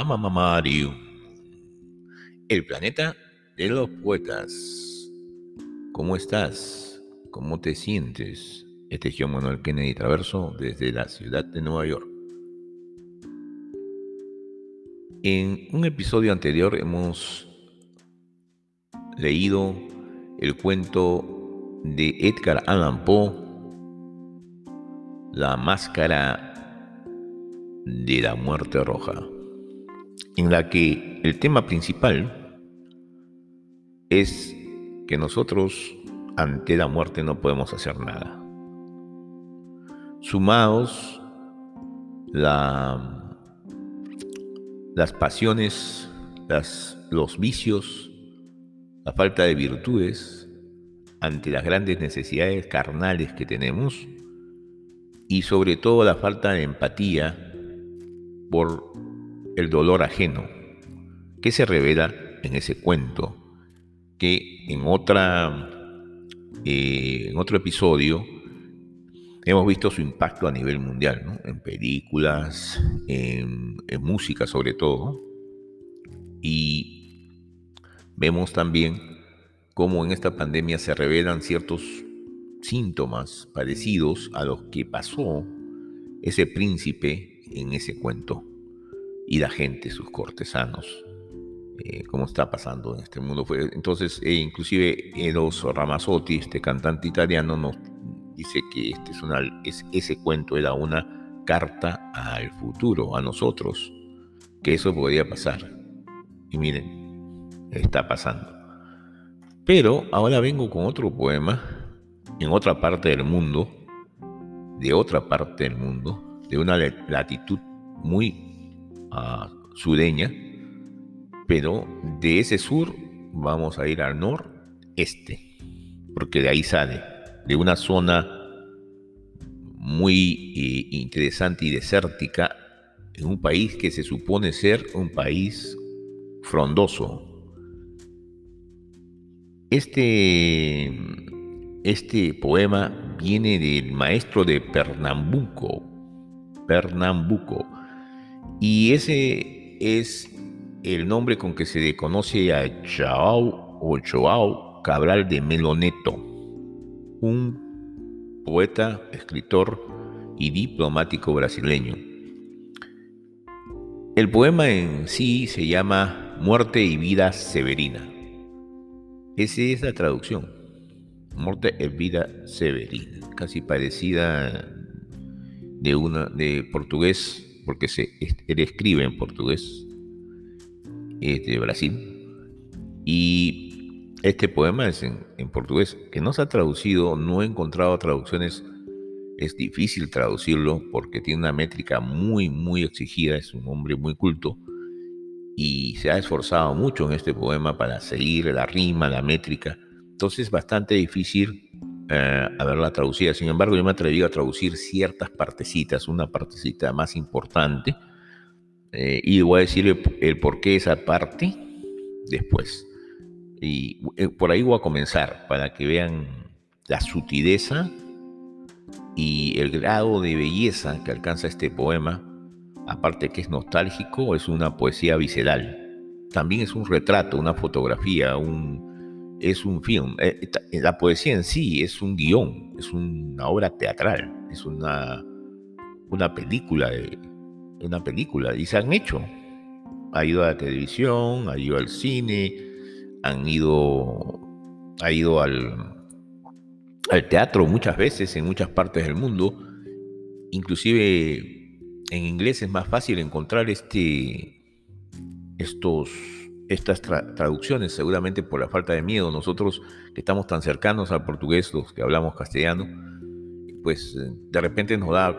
Mamá Mario. El planeta de los poetas. ¿Cómo estás? ¿Cómo te sientes? Este es John Manuel Kennedy Traverso desde la ciudad de Nueva York. En un episodio anterior hemos leído el cuento de Edgar Allan Poe, La máscara de la muerte roja, en la que el tema principal es que nosotros ante la muerte no podemos hacer nada. Sumados la, las pasiones, los vicios, la falta de virtudes ante las grandes necesidades carnales que tenemos y sobre todo la falta de empatía por el dolor ajeno, que se revela en ese cuento, que en, otra, eh, en otro episodio hemos visto su impacto a nivel mundial, en películas, en, en música sobre todo, y vemos también cómo en esta pandemia se revelan ciertos síntomas parecidos a los que pasó ese príncipe en ese cuento y la gente, sus cortesanos, eh, cómo está pasando en este mundo. Entonces, eh, inclusive Eros Ramazzotti, este cantante italiano, nos dice que este es una, es, ese cuento era una carta al futuro, a nosotros, que eso podría pasar. Y miren, está pasando. Pero ahora vengo con otro poema en otra parte del mundo, de otra parte del mundo, de una latitud muy uh, sureña, pero de ese sur vamos a ir al noreste, porque de ahí sale, de una zona muy eh, interesante y desértica, en un país que se supone ser un país frondoso. Este, este poema viene del maestro de Pernambuco, Pernambuco. Y ese es el nombre con que se conoce a Chao o Joao Cabral de Meloneto, un poeta, escritor y diplomático brasileño. El poema en sí se llama Muerte y Vida Severina. Esa es la traducción. Muerte y Vida Severina, casi parecida de, una, de portugués, porque se, él escribe en portugués, es de Brasil. Y este poema es en, en, portugués, que no se ha traducido, no he encontrado traducciones, es difícil traducirlo porque tiene una métrica muy, muy exigida, es un hombre muy culto y se ha esforzado mucho en este poema para seguir la rima, la métrica. Entonces es bastante difícil eh, haberla traducida. Sin embargo, yo me atreví a traducir ciertas partecitas, una partecita más importante, eh, y voy a decir el, por qué esa parte después. Y eh, por ahí voy a comenzar para que vean la sutileza y el grado de belleza que alcanza este poema. Aparte que es nostálgico, es una poesía visceral. También es un retrato, una fotografía, un, es un film. Eh, eh, la poesía en sí es un guion, es una obra teatral, es una, una película, una película, y se han hecho. Ha ido a la televisión, ha ido al cine, han ido, ha ido al, al teatro muchas veces en muchas partes del mundo. Inclusive en inglés es más fácil encontrar este, estos estas traducciones, seguramente por la falta de miedo. Nosotros que estamos tan cercanos al portugués, los que hablamos castellano, pues eh, de repente nos da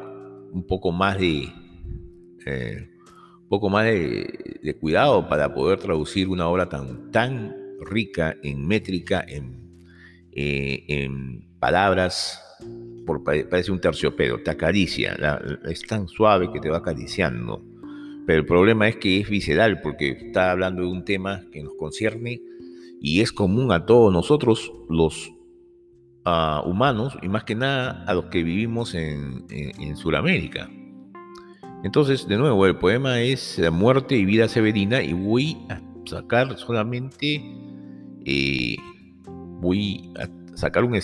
un poco más de, eh, poco más de, cuidado para poder traducir una obra tan, tan rica en métrica, en, eh, en palabras, parece un terciopelo, te acaricia, es tan suave que te va acariciando pero el problema es que es visceral porque está hablando de un tema que nos concierne y es común a todos nosotros los humanos y más que nada a los que vivimos en, en, Sudamérica. Entonces, de nuevo, el poema es Muerte y Vida Severina y voy a sacar solamente, eh, voy a sacar un,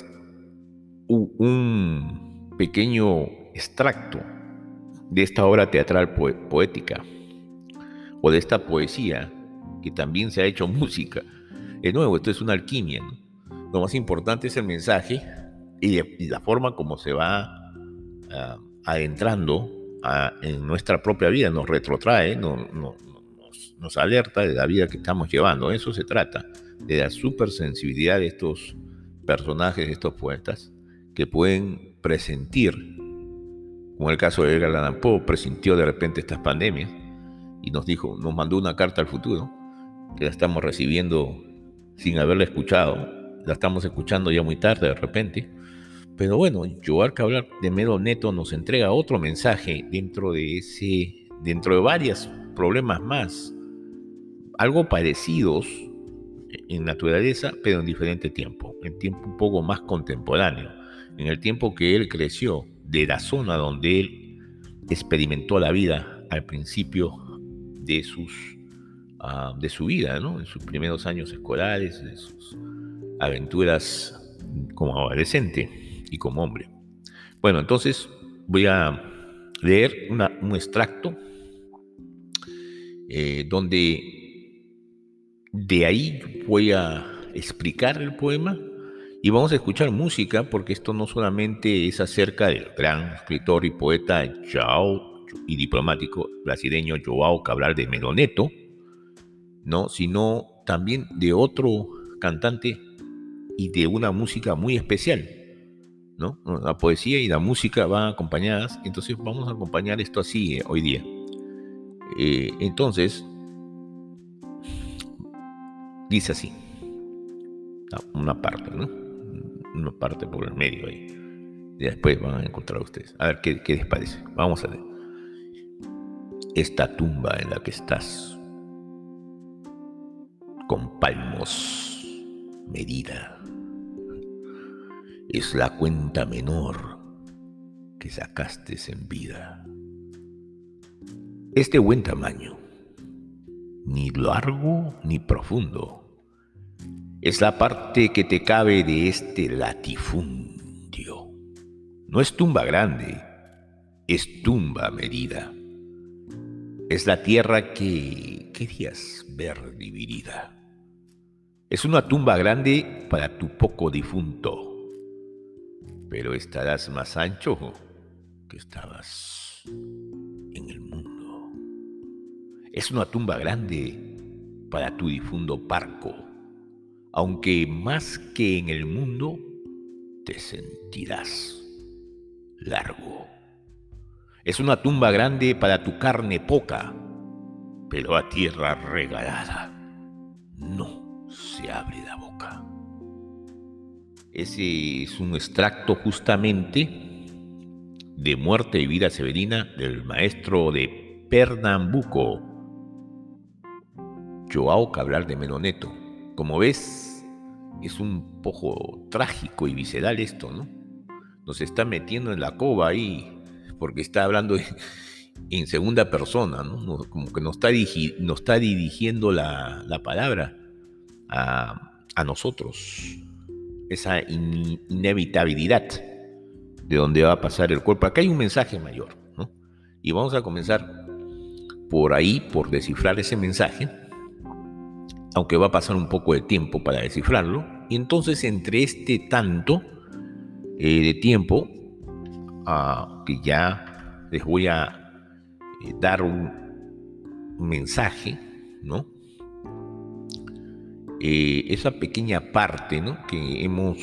un pequeño extracto de esta obra teatral poética o de esta poesía que también se ha hecho música. De nuevo, esto es una alquimia. Lo más importante es el mensaje y, la forma como se va ah, adentrando en nuestra propia vida, nos retrotrae, nos, nos, alerta de la vida que estamos llevando. Eso se trata, de la supersensibilidad de estos personajes, de estos poetas, que pueden presentir, como el caso de Edgar Allan Poe, presintió de repente estas pandemias y nos dijo, nos mandó una carta al futuro, que la estamos recibiendo sin haberla escuchado, la estamos escuchando ya muy tarde de repente. Pero bueno, Joar Cabral de Medo Neto nos entrega otro mensaje dentro de ese, dentro de varios problemas más, algo parecidos en naturaleza, pero en diferente tiempo, en tiempo un poco más contemporáneo, en el tiempo que él creció, de la zona donde él experimentó la vida al principio de sus Ah, de su vida, ¿no? En sus primeros años escolares, de sus aventuras como adolescente y como hombre. Bueno, entonces voy a leer un extracto eh, donde de ahí voy a explicar el poema y vamos a escuchar música porque esto no solamente es acerca del gran escritor y poeta Joao y diplomático brasileño Joao Cabral de Meloneto, ¿no? sino también de otro cantante y de una música muy especial. ¿no? La poesía y la música van acompañadas, entonces vamos a acompañar esto así eh, hoy día. Eh, entonces, dice así, una parte, ¿no? Una parte por el medio ahí. Y después van a encontrar ustedes. A ver qué, qué les parece. Vamos a ver. Esta tumba en la que estás con palmos medida. Es la cuenta menor que sacaste en vida. Este buen tamaño, ni largo ni profundo, es la parte que te cabe de este latifundio. No es tumba grande, es tumba medida. Es la tierra que querías ver dividida. Es una tumba grande para tu poco difunto, pero estarás más ancho que estabas en el mundo. Es una tumba grande para tu difunto parco, aunque más que en el mundo te sentirás largo. Es una tumba grande para tu carne poca, pero a tierra regalada. No se abre la boca. Ese es un extracto justamente de Muerte y Vida Severina del maestro de Pernambuco, Joao Cabral de Menoneto. Como ves, es un poco trágico y visceral esto, ¿no? Nos está metiendo en la cova ahí, porque está hablando en segunda persona, ¿no? Como que nos está, está dirigiendo la, la palabra a, nosotros, esa inevitabilidad de donde va a pasar el cuerpo. Acá hay un mensaje mayor, ¿no? Y vamos a comenzar por ahí, por descifrar ese mensaje, aunque va a pasar un poco de tiempo para descifrarlo. Y entonces entre este tanto eh, de tiempo, ah, que ya les voy a eh, dar un mensaje, ¿no? Eh, esa pequeña parte que hemos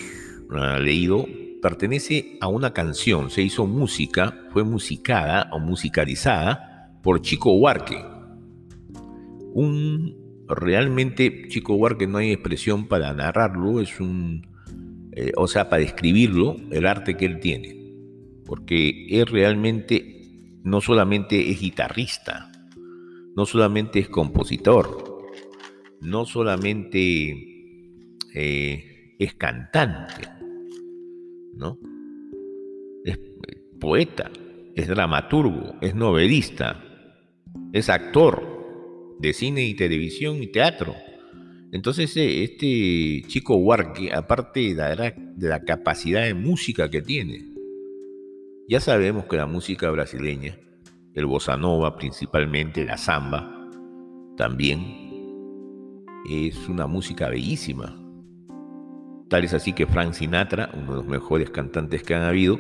ah, leído pertenece a una canción, se hizo música, fue musicada o musicalizada por Chico Huarque. Un realmente Chico Huarque no hay expresión para narrarlo, es un, eh, o sea, para describirlo, el arte que él tiene, porque es realmente, no solamente es guitarrista, no solamente es compositor, no solamente eh, es cantante, ¿no? Es poeta, es dramaturgo, es novelista, es actor de cine y televisión y teatro. Entonces eh, este chico Huarque, aparte de la, capacidad de música que tiene, ya sabemos que la música brasileña, el bossa nova principalmente, la samba, también es una música bellísima. Tal es así que Frank Sinatra, uno de los mejores cantantes que han habido,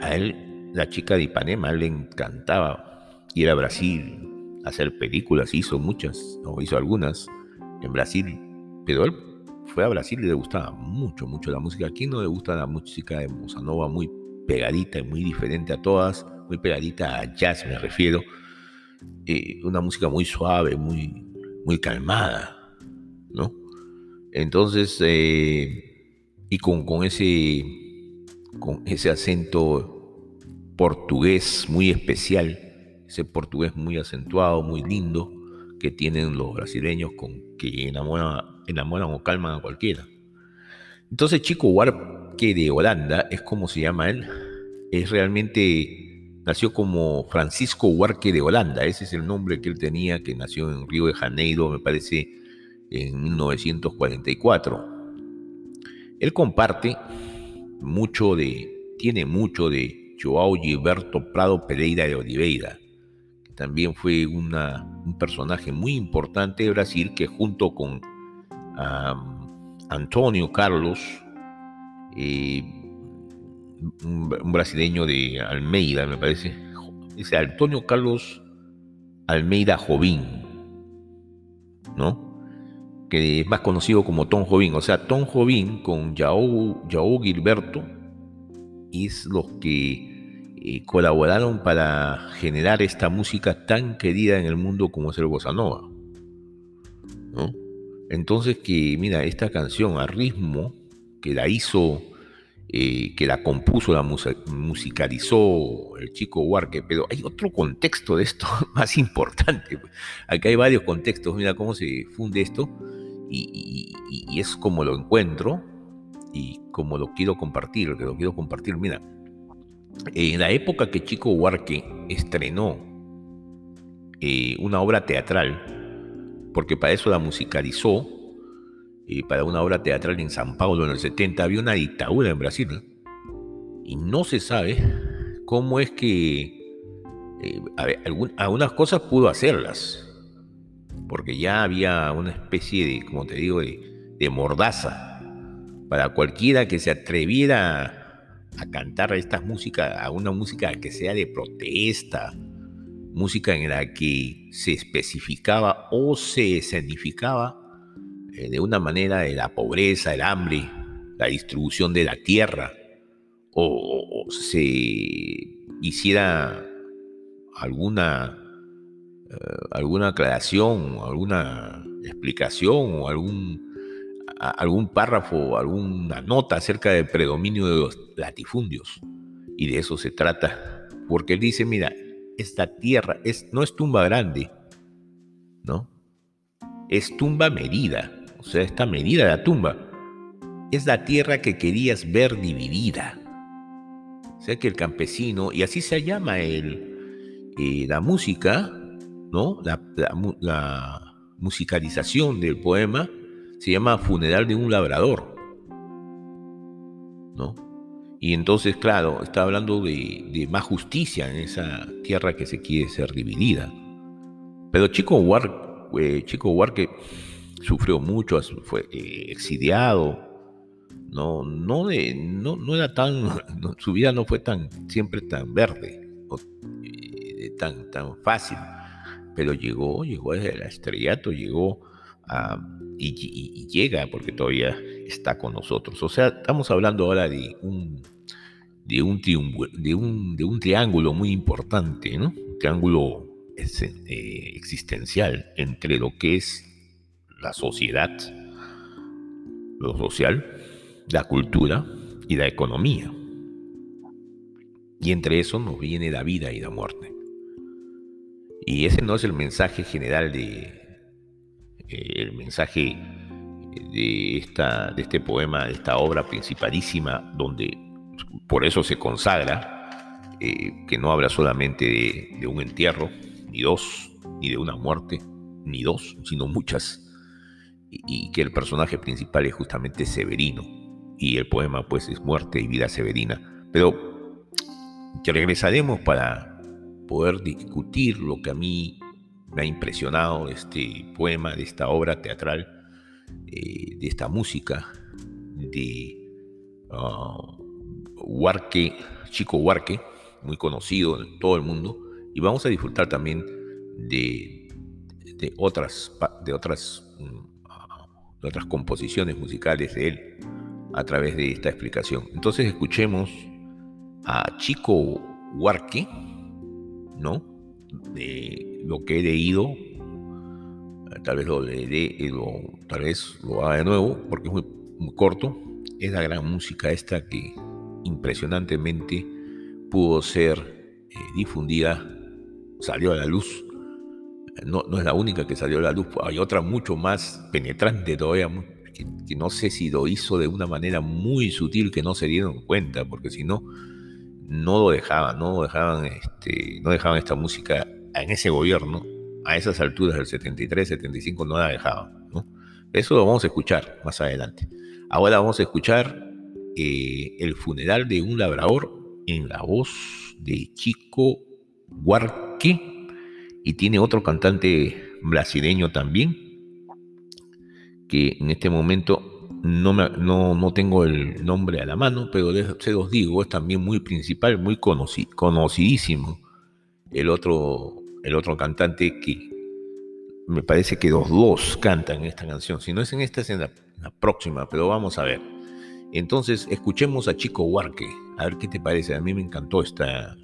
a él, la chica de Ipanema, le encantaba ir a Brasil, hacer películas, hizo muchas, o hizo algunas en Brasil, pero él fue a Brasil y le gustaba mucho, mucho la música. Aquí no le gusta la música de Bossa Nova, muy pegadita y muy diferente a todas, muy pegadita a jazz me refiero, eh, una música muy suave, muy, muy calmada, ¿no? Entonces, eh, y con, con, ese, con ese acento portugués muy especial, ese portugués muy acentuado, muy lindo, que tienen los brasileños con que enamoran, enamoran o calman a cualquiera. Entonces, Chico Huarque de Holanda, es como se llama él, es realmente, nació como Francisco Huarque de Holanda, ese es el nombre que él tenía, que nació en Río de Janeiro, me parece, en 1944. Él comparte mucho de, tiene mucho de Joao Gilberto Prado Pereira de Oliveira, también fue un personaje muy importante de Brasil que junto con Antonio Carlos, eh, un, brasileño de Almeida, me parece, dice Antonio Carlos Almeida Jovín, ¿no? que es más conocido como Tom Jobim. O sea, Tom Jobim con Yao, Gilberto es los que eh, colaboraron para generar esta música tan querida en el mundo como es el nova. Entonces que, mira, esta canción a ritmo que la hizo, eh, que la compuso, la musicalizó el chico Huarque, pero hay otro contexto de esto más importante. Acá hay varios contextos, mira cómo se funde esto y, es como lo encuentro y como lo quiero compartir, que lo quiero compartir. Mira, en la época que Chico Huarque estrenó eh, una obra teatral, porque para eso la musicalizó, eh, para una obra teatral en San Paulo en el 70, había una dictadura en Brasil, y no se sabe cómo es que eh, algunas cosas pudo hacerlas, porque ya había una especie de, como te digo, de, mordaza para cualquiera que se atreviera a cantar estas músicas, a una música que sea de protesta, música en la que se especificaba o se escenificaba eh, de una manera de la pobreza, el hambre, la distribución de la tierra, o se hiciera alguna eh, alguna aclaración, alguna explicación o algún, algún párrafo, alguna nota acerca del predominio de los latifundios. Y de eso se trata. Porque él dice, mira, esta tierra es, no es tumba grande, ¿no? Es tumba medida. O sea, está medida la tumba. Es la tierra que querías ver dividida. O sea que el campesino, y así se llama el, eh, la música, ¿no? La, musicalización del poema se llama Funeral de un labrador, ¿no? Y entonces, claro, está hablando de, más justicia en esa tierra que se quiere ser dividida. Pero Chico Huarque, eh, Chico Huarque sufrió mucho, fue eh, exiliado, no, no, no, era tan, su vida no fue tan, siempre tan verde, eh, tan, tan fácil pero llegó, llegó desde el estrellato, llegó y, llega porque todavía está con nosotros. O sea, estamos hablando ahora de un, de un, de un, de un triángulo muy importante, ¿no? Un triángulo eh, existencial entre lo que es la sociedad, lo social, la cultura y la economía. Y entre eso nos viene la vida y la muerte. Y ese no es el mensaje general de el mensaje de esta de este poema, de esta obra principalísima donde por eso se consagra eh, que no habla solamente de, un entierro, ni dos, ni de una muerte, ni dos, sino muchas, y, que el personaje principal es justamente Severino, y el poema pues es Muerte y Vida Severina. Pero que regresaremos para poder discutir lo que a mí me ha impresionado este poema, de esta obra teatral, eh, de esta música, de uh, Chico Huarque, muy conocido en todo el mundo, y vamos a disfrutar también de, otras, mm, de otras composiciones musicales de él a través de esta explicación. Entonces escuchemos a Chico Huarque, ¿no? Lo que he leído, tal vez lo leeré, lo, tal vez lo haga de nuevo, porque es muy, muy corto. Es la gran música esta que impresionantemente pudo ser eh, difundida, salió a la luz. No, no, es la única que salió a la luz, hay otra mucho más penetrante todavía, que, no sé si lo hizo de una manera muy sutil que no se dieron cuenta, porque si no, no lo dejaban, no dejaban, este, no dejaban esta música en ese gobierno, a esas alturas del 73, 75, no la dejaban. ¿no? Eso lo vamos a escuchar más adelante. Ahora vamos a escuchar eh, El funeral de un labrador en la voz de Chico Huarque y tiene otro cantante brasileño también que en este momento no, no, tengo el nombre a la mano, pero se los digo, es también muy principal, muy conocidísimo. El otro, el otro cantante que me parece que los dos cantan esta canción. Si no es en esta, es en la próxima, pero vamos a ver. Entonces, escuchemos a Chico Huarque, a ver qué te parece. A mí me encantó esta,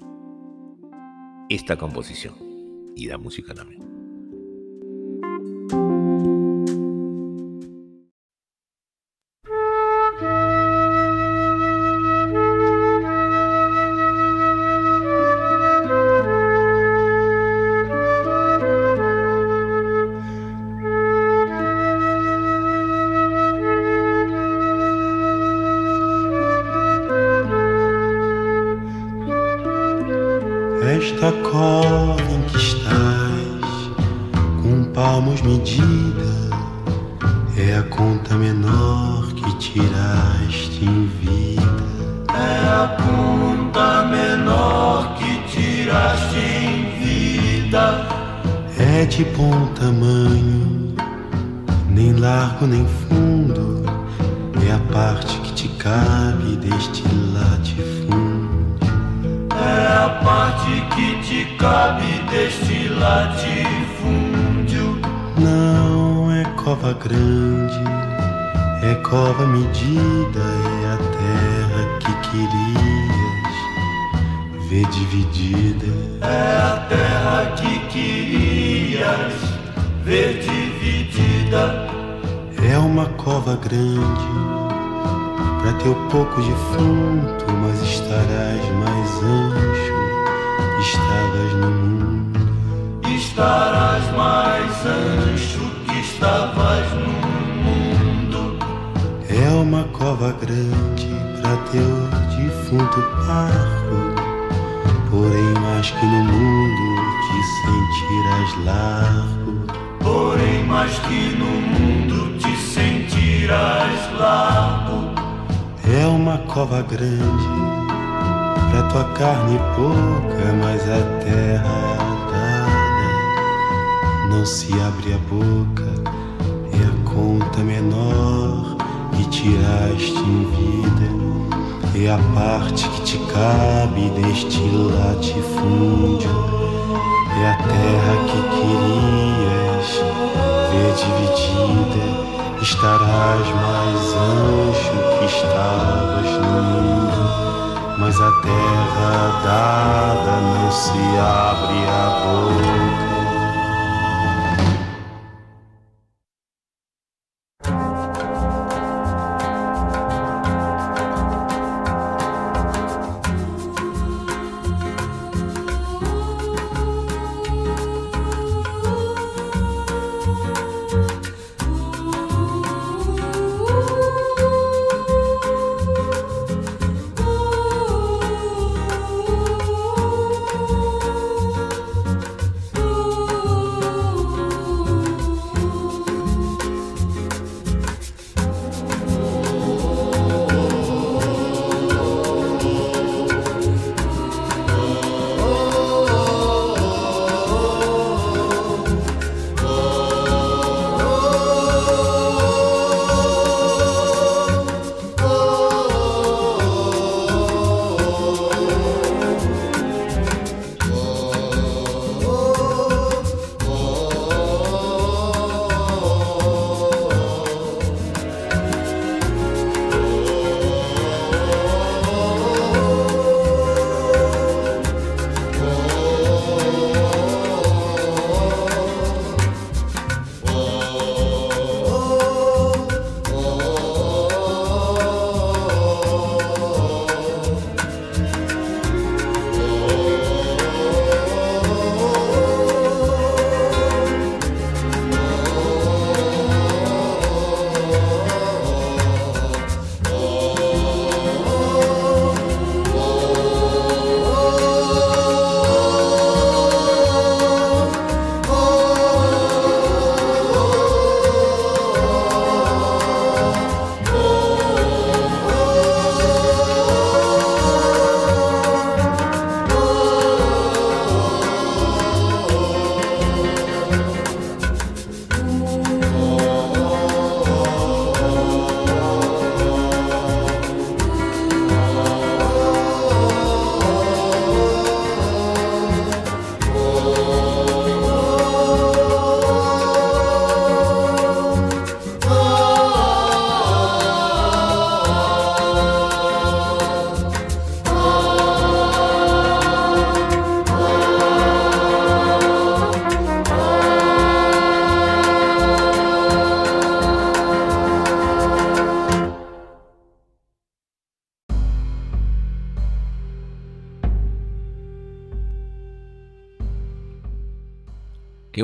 esta composición y la música también. no mundo te sentirás largo. É uma cova grande pra tua carne pouca, mas a terra dada não se abre a boca, é a conta menor que tiraste em vida. É a parte que te cabe deste latifúndio. É a terra que queria é dividida, estarás mais anjo que estavas no mundo, mas a terra dada não se abre a boca.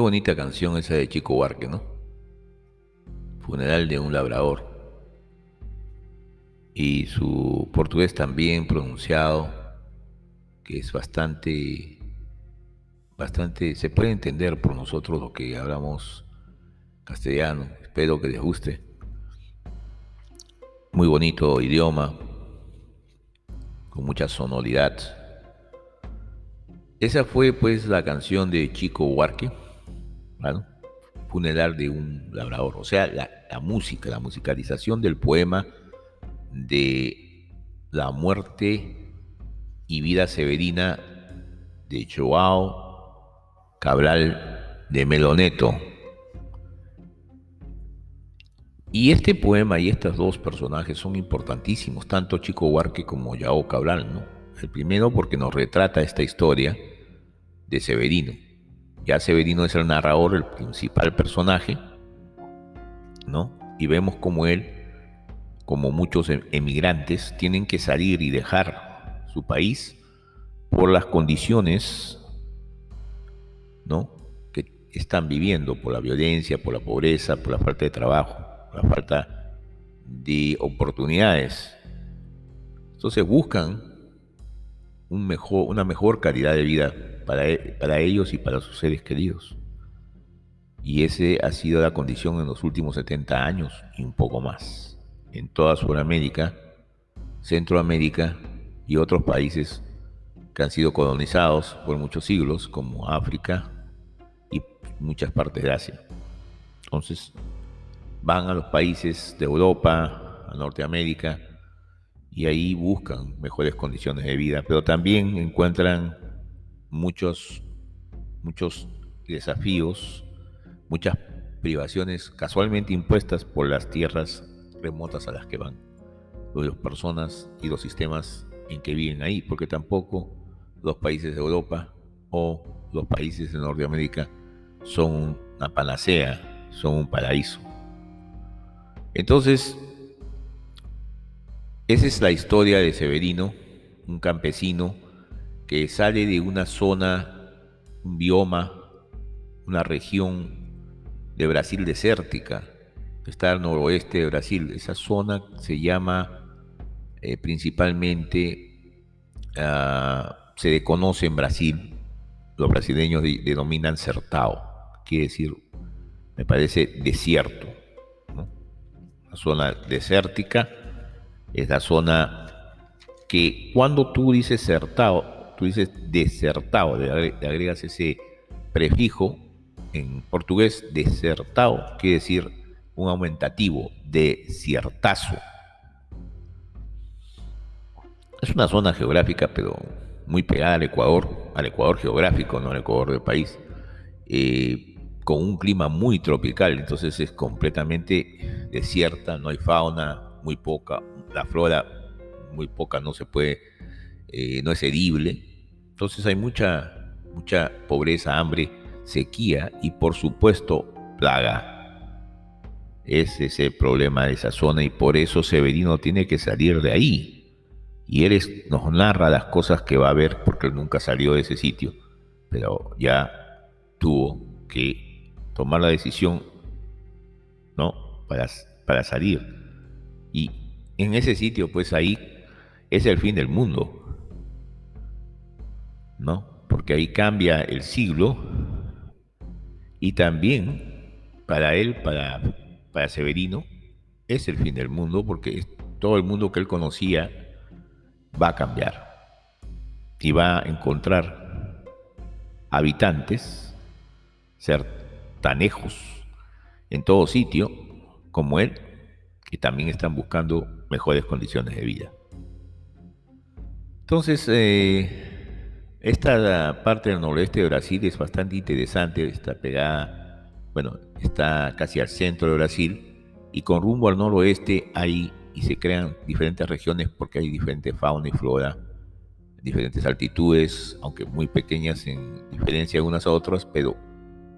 Bonita canción esa de Chico Huarque, ¿no? Funeral de un labrador. Y su portugués también pronunciado, que es bastante, bastante, se puede entender por nosotros lo que hablamos castellano. Espero que les guste. Muy bonito idioma, con mucha sonoridad. Esa fue pues la canción de Chico Huarque funeral de un labrador. O sea, la, música, la musicalización del poema de la muerte y vida severina de Joao Cabral de Meloneto. Y este poema y estos dos personajes son importantísimos, tanto Chico Huarque como Joao Cabral, ¿no? El primero porque nos retrata esta historia de Severino ya Severino es el narrador, el principal personaje, ¿no? Y vemos como él, como muchos em, emigrantes, tienen que salir y dejar su país por las condiciones, ¿no? Que están viviendo, por la violencia, por la pobreza, por la falta de trabajo, por la falta de oportunidades. Entonces buscan una mejor calidad de vida e, para, ellos y para sus seres queridos. Y ese ha sido la condición en los últimos 70 años y un poco más. En toda Sudamérica, Centroamérica y otros países que han sido colonizados por muchos siglos, como África y muchas partes de Asia. Entonces, van a los países de Europa, a Norteamérica, y ahí buscan mejores condiciones de vida, pero también encuentran muchos, muchos desafíos, muchas privaciones casualmente impuestas por las tierras remotas a las que van, las personas y los sistemas en que viven ahí, porque tampoco los países de Europa o los países de Norteamérica son una panacea, son un paraíso. Entonces, esa es la historia de Severino, un campesino que sale de una zona, un bioma, una región de Brasil desértica, que está al noroeste de Brasil. Esa zona se llama eh, principalmente, ah, se conoce en Brasil, los brasileños denominan certao, quiere decir, me parece desierto. La zona desértica es la zona que cuando tú dices certao, tú dices desertado, le agregas ese prefijo en portugués, desertado, quiere decir un aumentativo, desiertazo. Es una zona geográfica, pero muy pegada al Ecuador, al Ecuador geográfico, no al Ecuador del país, eh, con un clima muy tropical, entonces es completamente desierta, no hay fauna, muy poca, la flora muy poca, no se puede eh, no es edible. Entonces hay mucha, mucha pobreza, hambre, sequía y por supuesto plaga. Ese es el problema de esa zona y por eso Severino tiene que salir de ahí. Y él nos narra las cosas que va a ver porque él nunca salió de ese sitio, pero ya tuvo que tomar la decisión, ¿no? Para, para salir. Y en ese sitio, pues ahí es el fin del mundo. ¿No? Porque ahí cambia el siglo y también para él, para, para Severino, es el fin del mundo porque todo el mundo que él conocía va a cambiar y va a encontrar habitantes, ser tanejos en todo sitio como él, que también están buscando mejores condiciones de vida. Entonces, eh, esta parte del noroeste de Brasil es bastante interesante, está pegada, bueno, está casi al centro de Brasil y con rumbo al noroeste hay y se crean diferentes regiones porque hay diferente fauna y flora, diferentes altitudes, aunque muy pequeñas en diferencia unas a otras, pero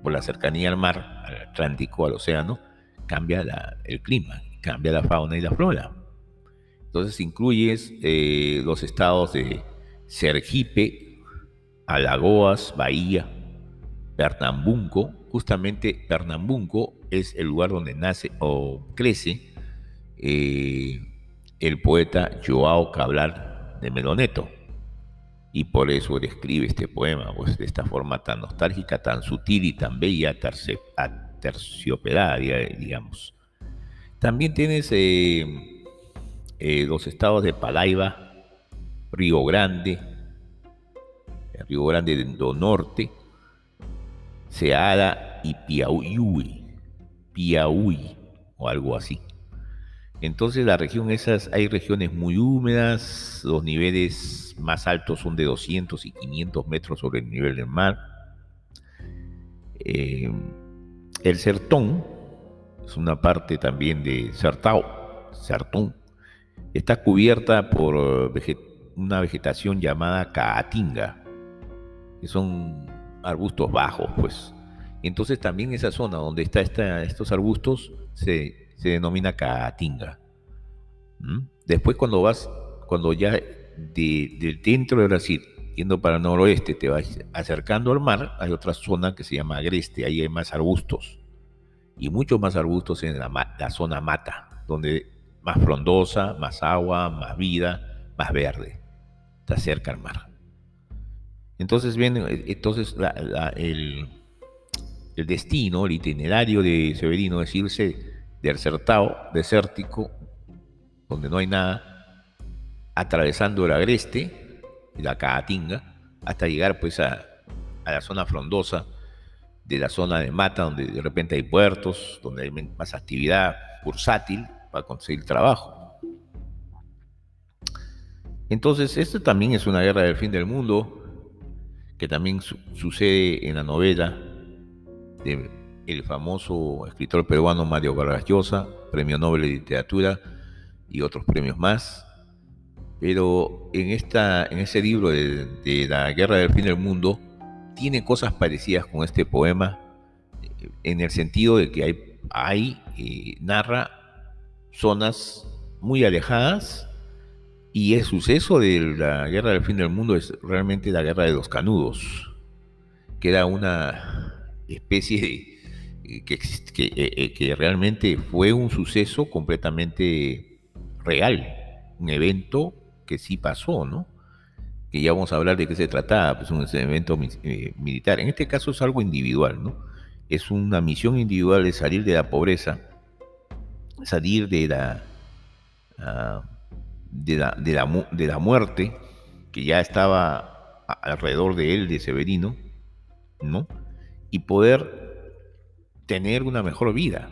por la cercanía al mar, al Atlántico, al océano, cambia el clima, cambia la fauna y la flora. Entonces incluyes eh, los estados de Sergipe, Alagoas, Bahía, Pernambunco. Justamente Pernambunco es el lugar donde nace o crece eh, el poeta Joao Cabral de Meloneto. Y por eso él escribe este poema, pues de esta forma tan nostálgica, tan sutil y tan bella, terciopelada, digamos. También tienes eh, eh, los estados de Palaiva, Río Grande, Río Grande do Norte, Ceará y Piauí, Piauí o algo así. Entonces la región esas, hay regiones muy húmedas, los niveles más altos son de 200 y 500 metros sobre el nivel del mar. Eh, el sertón es una parte también de Sertao, Sertón. Está cubierta por una vegetación llamada caatinga, que son arbustos bajos, pues. Entonces también esa zona donde está estos arbustos se se denomina Caatinga. Después cuando vas, cuando ya del centro de Brasil, yendo para el noroeste, te vas acercando al mar, hay otra zona que se llama Agreste, ahí hay más arbustos. Y muchos más arbustos en la, la zona mata, donde más frondosa, más agua, más vida, más verde. Está cerca al mar. Entonces, bien, entonces el, destino, el itinerario de Severino es irse desertado, desértico, donde no hay nada, atravesando el agreste y la caatinga, hasta llegar pues a, la zona frondosa de la zona de mata, donde de repente hay puertos, donde hay más actividad bursátil para conseguir trabajo. Entonces, esto también es una guerra del fin del mundo, que también sucede en la novela de el famoso escritor peruano Mario Vargas Llosa, Premio Nobel de Literatura y otros premios más. Pero en, esta, en ese libro de, La Guerra del Fin del Mundo tiene cosas parecidas con este poema, en el sentido de que hay, hay eh, narra zonas muy alejadas y el suceso de la Guerra del Fin del Mundo es realmente la Guerra de los Canudos, que era una especie de que, que, eh, eh, que, realmente fue un suceso completamente real, un evento que sí pasó, ¿no? Que ya vamos a hablar de qué se trataba, pues un evento eh, militar. En este caso es algo individual, ¿no? Es una misión individual de salir de la pobreza, salir de la, ah, de la, de la, de la muerte que ya estaba alrededor de él, de Severino, ¿no? Y poder tener una mejor vida.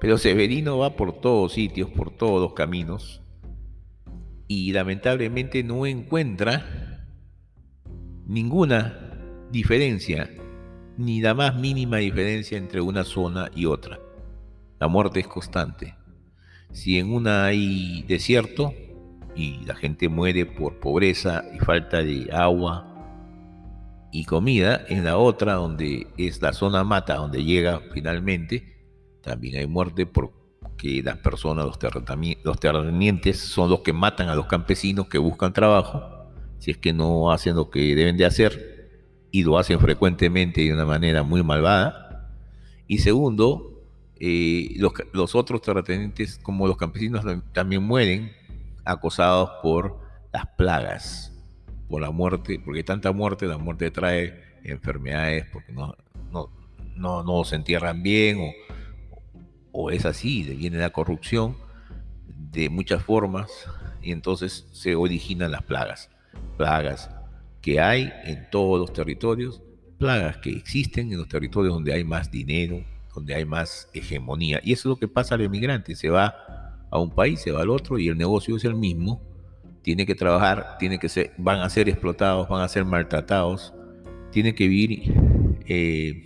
Pero Severino va por todos sitios, por todos los caminos, y lamentablemente no encuentra ninguna diferencia, ni la más mínima diferencia entre una zona y otra. La muerte es constante. Si en una hay desierto y la gente muere por pobreza y falta de agua, y comida, en la otra, donde es la zona mata, donde llega finalmente, también hay muerte porque las personas, los, terratenientes, son los que matan a los campesinos que buscan trabajo, si es que no hacen lo que deben de hacer, y lo hacen frecuentemente de una manera muy malvada. Y segundo, eh, los, otros terratenientes, como los campesinos, también mueren acosados por las plagas por la muerte, porque tanta muerte, la muerte trae enfermedades porque no, no, no, no se entierran bien o, o es así, viene la corrupción de muchas formas y entonces se originan las plagas. Plagas que hay en todos los territorios, plagas que existen en los territorios donde hay más dinero, donde hay más hegemonía. Y eso es lo que pasa al emigrante, se va a un país, se va al otro y el negocio es el mismo tiene que trabajar, tiene que ser, van a ser explotados, van a ser maltratados, tienen que vivir eh,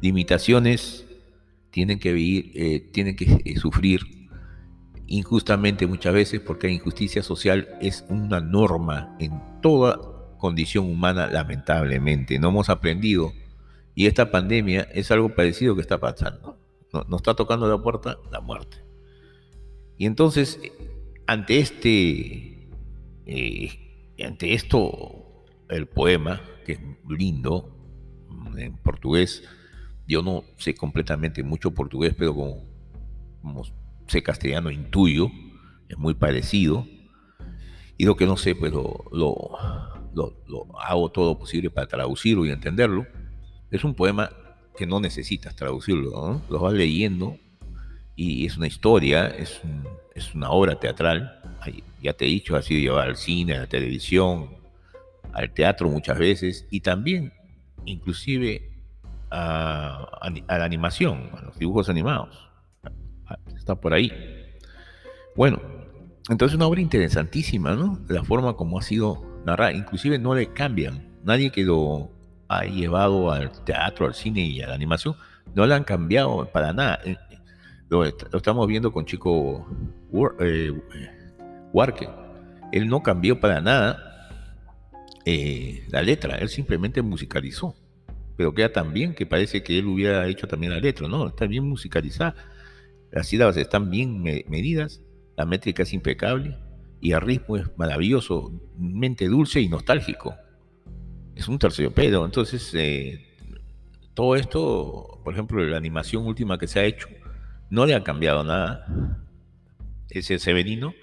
limitaciones, tienen que vivir, eh, tienen que eh, sufrir injustamente muchas veces porque la injusticia social es una norma en toda condición humana, lamentablemente. No hemos aprendido y esta pandemia es algo parecido que está pasando. Nos está tocando la puerta la muerte. Y entonces ante este, eh, ante esto, el poema, que es lindo, en portugués. Yo no sé completamente mucho portugués, pero como, sé castellano, intuyo, es muy parecido. Y lo que no sé, pues lo, hago todo posible para traducirlo y entenderlo. Es un poema que no necesitas traducirlo, ¿no? lo vas leyendo y es una historia, es, es una obra teatral. Ya te he dicho, ha sido llevada al cine, a la televisión, al teatro muchas veces y también, inclusive, a, la animación, a los dibujos animados. Está por ahí. Bueno, entonces una obra interesantísima, ¿no? La forma como ha sido narrada, inclusive no le cambian. Nadie que lo ha llevado al teatro, al cine y a la animación, no le han cambiado para nada. Eh, lo, estamos viendo con Chico eh, Huarque. Él no cambió para nada eh, la letra, él simplemente musicalizó. Pero queda tan bien que parece que él hubiera hecho también la letra, ¿no? Está bien musicalizada. Las sílabas están bien medidas la métrica es impecable y el ritmo es maravilloso, mente dulce y nostálgico. Es un terciopelo. Entonces, eh, todo esto, por ejemplo, la animación última que se ha hecho, no le ha cambiado nada. Ese Severino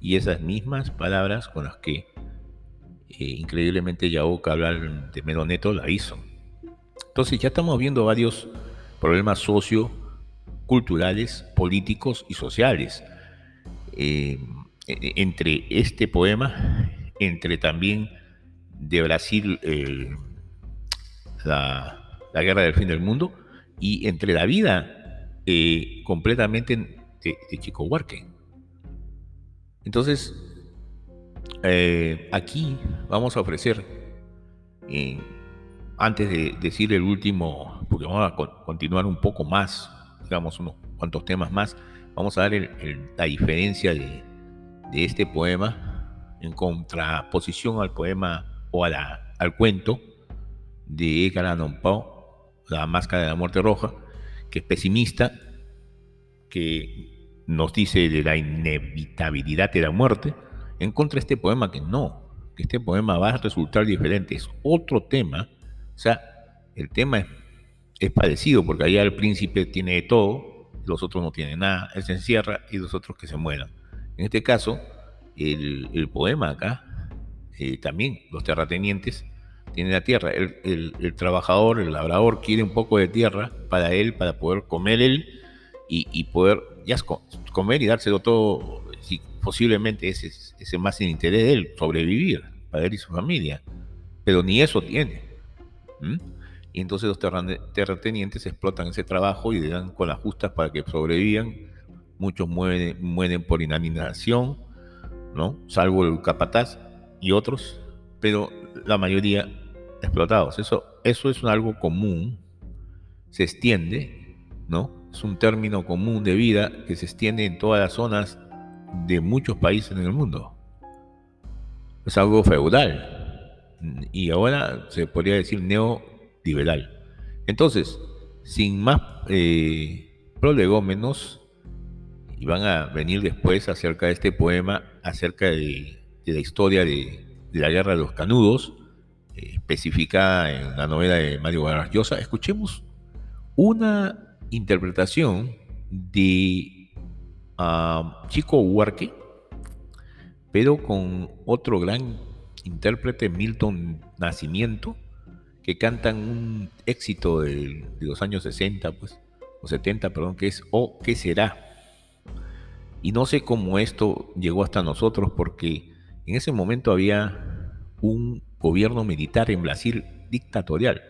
y esas mismas palabras con las que eh, increíblemente Yaoka hablar de Medoneto la hizo. Entonces ya estamos viendo varios problemas socioculturales, políticos y sociales eh, e-, entre este poema, entre también de Brasil eh, la, guerra del fin del mundo y entre la vida eh, completamente de, Chico Huarque. Entonces, aquí vamos a ofrecer, antes de decir el último, porque vamos a continuar un poco más, digamos unos cuantos temas más, Vamos a dar la diferencia de, este poema en contraposición al poema o al cuento de Edgar Allan Poe, La Máscara de la Muerte Roja, que es pesimista, que nos dice de la inevitabilidad de la muerte, en contra de este poema que no, que este poema va a resultar diferente, es otro tema, o sea, el tema es, es parecido, porque allá el príncipe tiene de todo, los otros no tienen nada, él se encierra y los otros que se mueran. En este caso, el, poema acá, eh, también los terratenientes tienen la tierra, el, trabajador, el labrador quiere un poco de tierra para él, para poder comer él y, poder ya comer y dárselo todo, si posiblemente ese es más el interés de él, sobrevivir para él y su familia, pero ni eso tiene. Y entonces los terratenientes explotan ese trabajo y le dan con las justas para que sobrevivan. Muchos mueren, mueren por inanimación, ¿no? Salvo el capataz y otros, pero la mayoría explotados. Eso, eso es algo común, se extiende, ¿no? Es un término común de vida que se extiende en todas las zonas de muchos países en el mundo. Es algo feudal. Y ahora se podría decir neo liberal. Entonces, sin más eh, prolegómenos, y van a venir después acerca de este poema, acerca de, la historia de, la guerra de los canudos, eh, especificada en la novela de Mario Vargas Llosa, escuchemos una interpretación de ah, Chico Huarque, pero con otro gran intérprete, Milton Nacimiento, que cantan un éxito de, los años 60, pues, o 70, perdón, que es O qué será. Y no sé cómo esto llegó hasta nosotros, porque en ese momento había un gobierno militar en Brasil dictatorial,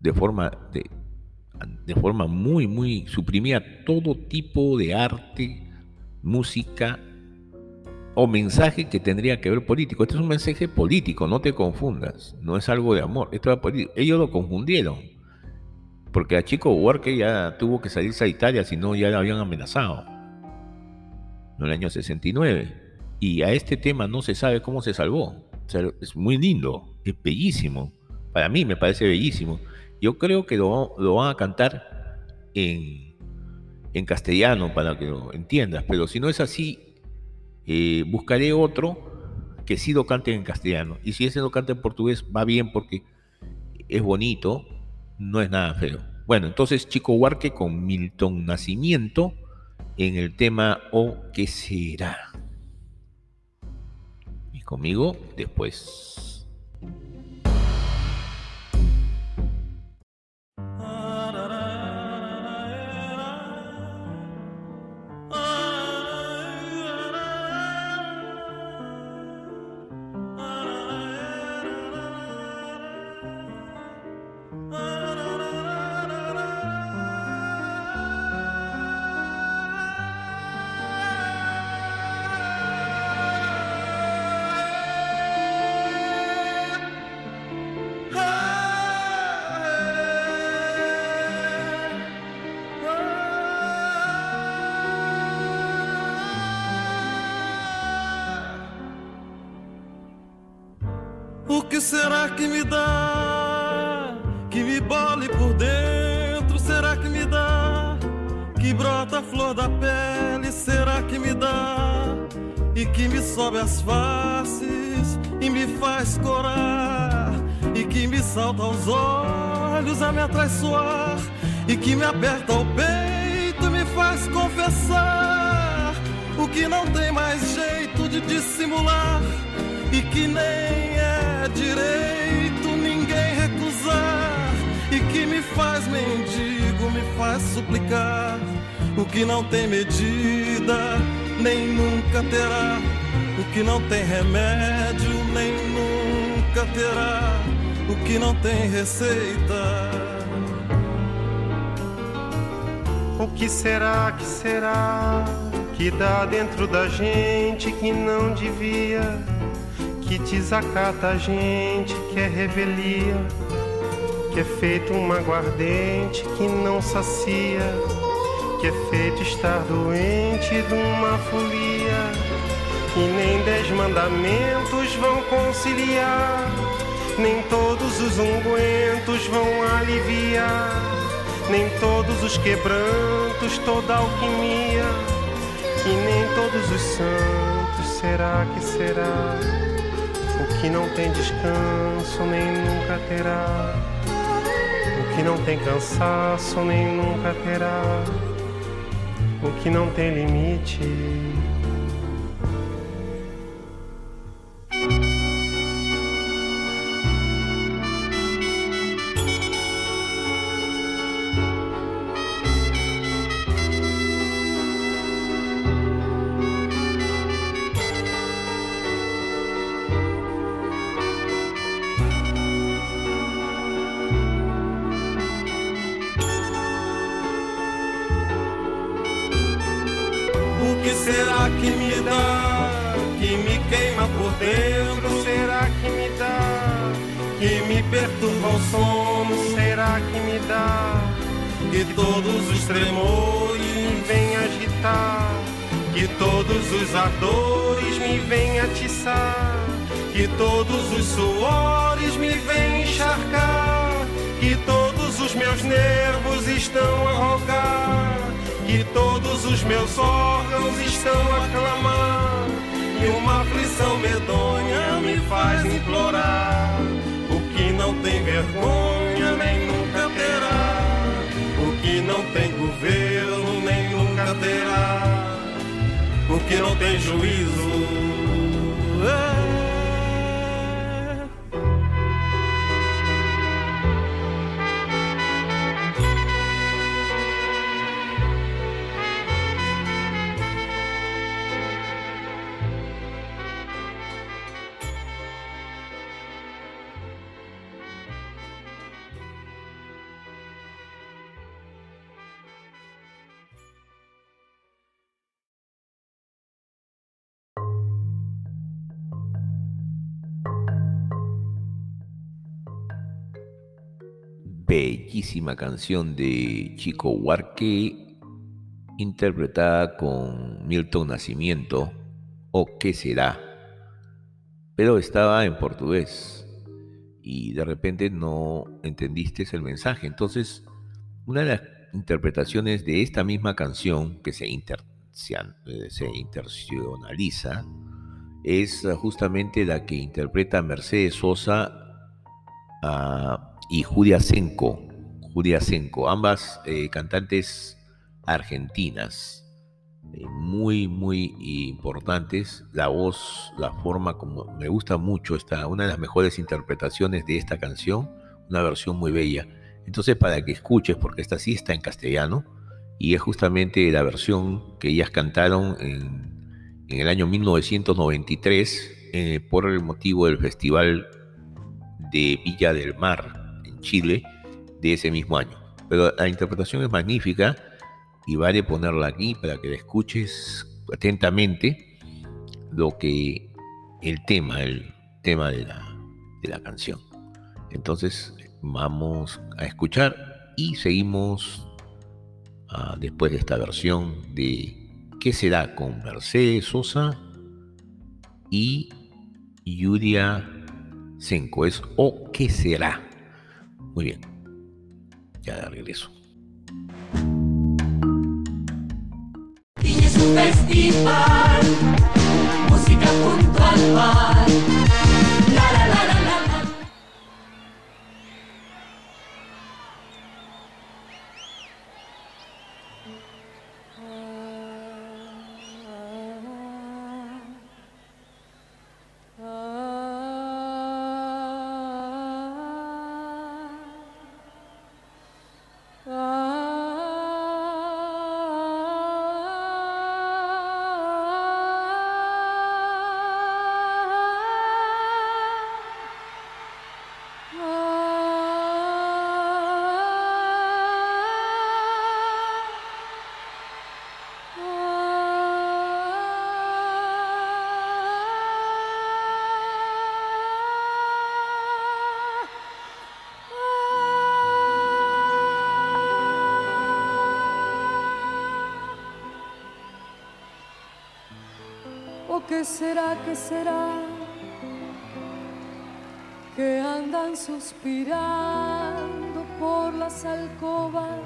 de forma, de, forma muy, muy suprimía todo tipo de arte, música o mensaje que tendría que ver político. Este es un mensaje político, no te confundas, no es algo de amor. Esto Ellos lo confundieron, porque a Chico Huarque ya tuvo que salirse a Italia, si no ya lo habían amenazado, en el año 69. Y a este tema no se sabe cómo se salvó. es muy lindo, es bellísimo. Para mí me parece bellísimo. Yo creo que lo, van a cantar en, en castellano para que lo entiendas, pero si no es así, eh, buscaré otro que sí lo cante en castellano. Y si ese lo canta en portugués, va bien porque es bonito No es nada feo. Bueno, entonces Chico Huarque con Milton Nacimiento en el tema O qué será. Conmigo después. Que será que me dá? Que me bole por dentro, será que me dá? Que brota a flor da pele, será que me dá? E que me sobe as faces e me faz corar. E que me salta aos olhos a me atraiçoar. E que me aperta o peito, me faz confessar. O que não tem mais jeito de dissimular e que nem direito ninguém recusar e que me faz mendigo, me faz suplicar o que não tem medida, nem nunca terá, o que não tem remédio, nem nunca terá, o que não tem receita. O que será, que será, que dá dentro da gente que não devia? Que desacata a gente, que é revelia, que é feito um aguardente que não sacia, que é feito estar doente de uma folia, que nem dez mandamentos vão conciliar, nem todos os ungüentos vão aliviar, nem todos os quebrantos, toda alquimia, e nem todos os santos, será que será? O que não tem descanso nem nunca terá. O que não tem cansaço nem nunca terá. O que não tem limite que me dá, que todos os tremores me vêm agitar, que todos os ardores me vêm atiçar, que todos os suores me vêm encharcar, que todos os meus nervos estão a rogar, que todos os meus órgãos estão a clamar, e uma aflição medonha me faz implorar o que não tem vergonha tem governo, nem nunca terá, porque não tem juízo. Bellísima canción de Chico Huarque, interpretada con Milton Nacimiento, o qué será, pero estaba en portugués y de repente no entendiste el mensaje. Entonces, una de las interpretaciones de esta misma canción que se, inter, se intercionaliza es justamente la que interpreta Mercedes Sosa a y Julia Senko Julia Senko, ambas eh, cantantes argentinas, eh, muy, muy importantes. La voz, la forma como me gusta mucho, esta, una de las mejores interpretaciones de esta canción, una versión muy bella. Entonces, para que escuches, porque esta sí está en castellano, y es justamente la versión que ellas cantaron en, el año 1993 eh, por el motivo del Festival de Villa del Mar Chile de ese mismo año. Pero la interpretación es magnífica y vale ponerla aquí para que la escuches atentamente lo que el tema, el tema de la, de la canción. Entonces vamos a escuchar y seguimos ah, después de esta versión de ¿Qué será con Mercedes Sosa y Yudia Senko? Es ¿O qué será? Muy bien, ya de regreso. festival, música junto al mar. Qué será? Que andan suspirando por las alcobas,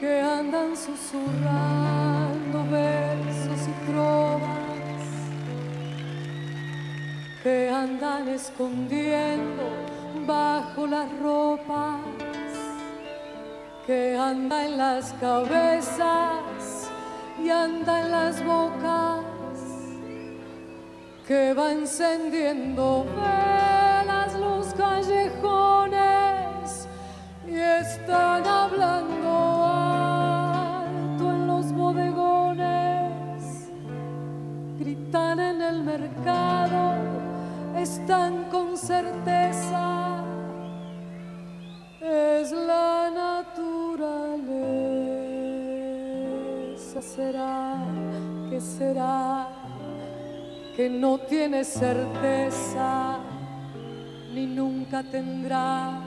que andan susurrando versos y trovas, que andan escondiendo bajo las ropas, que andan en las cabezas y anda en las bocas que va encendiendo velas los callejones y están hablando alto en los bodegones, gritan en el mercado, están con certeza, es la naturaleza será, que será, que no tiene certeza ni nunca tendrá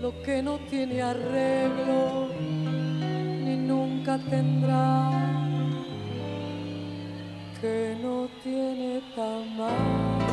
lo que no tiene arreglo ni nunca tendrá que no tiene tamaño.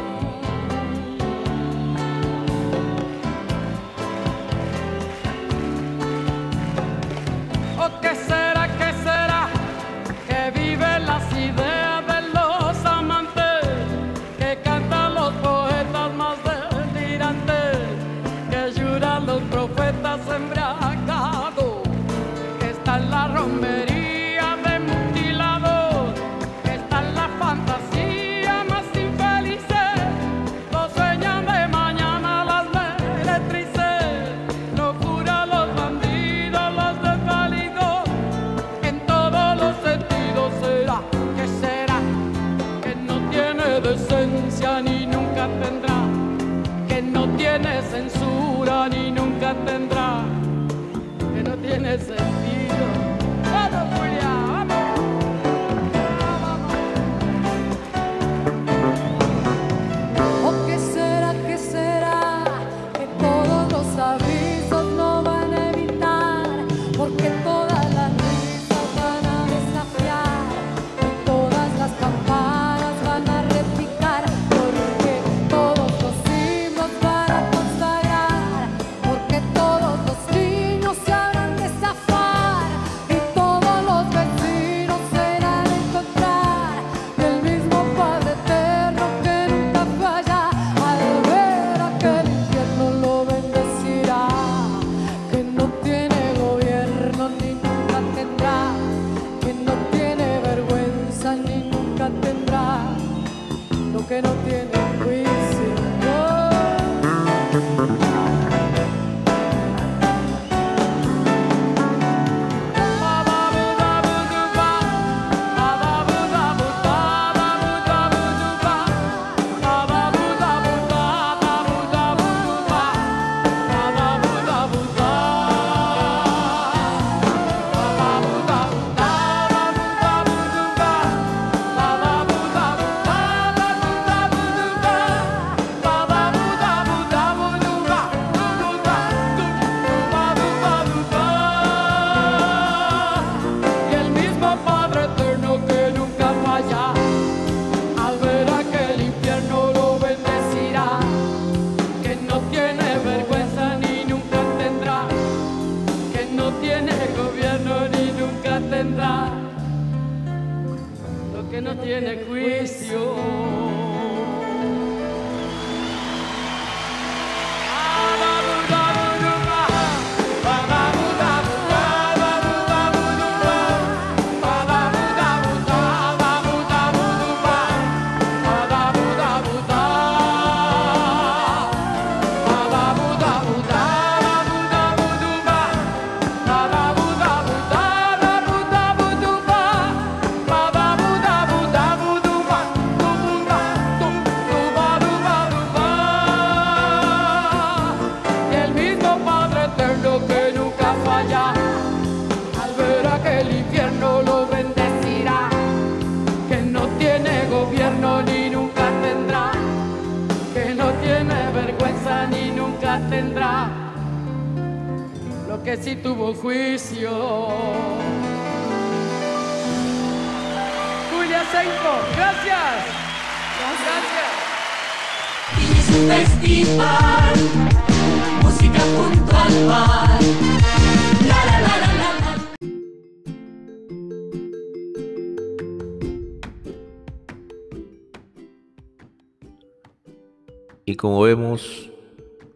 Como vemos,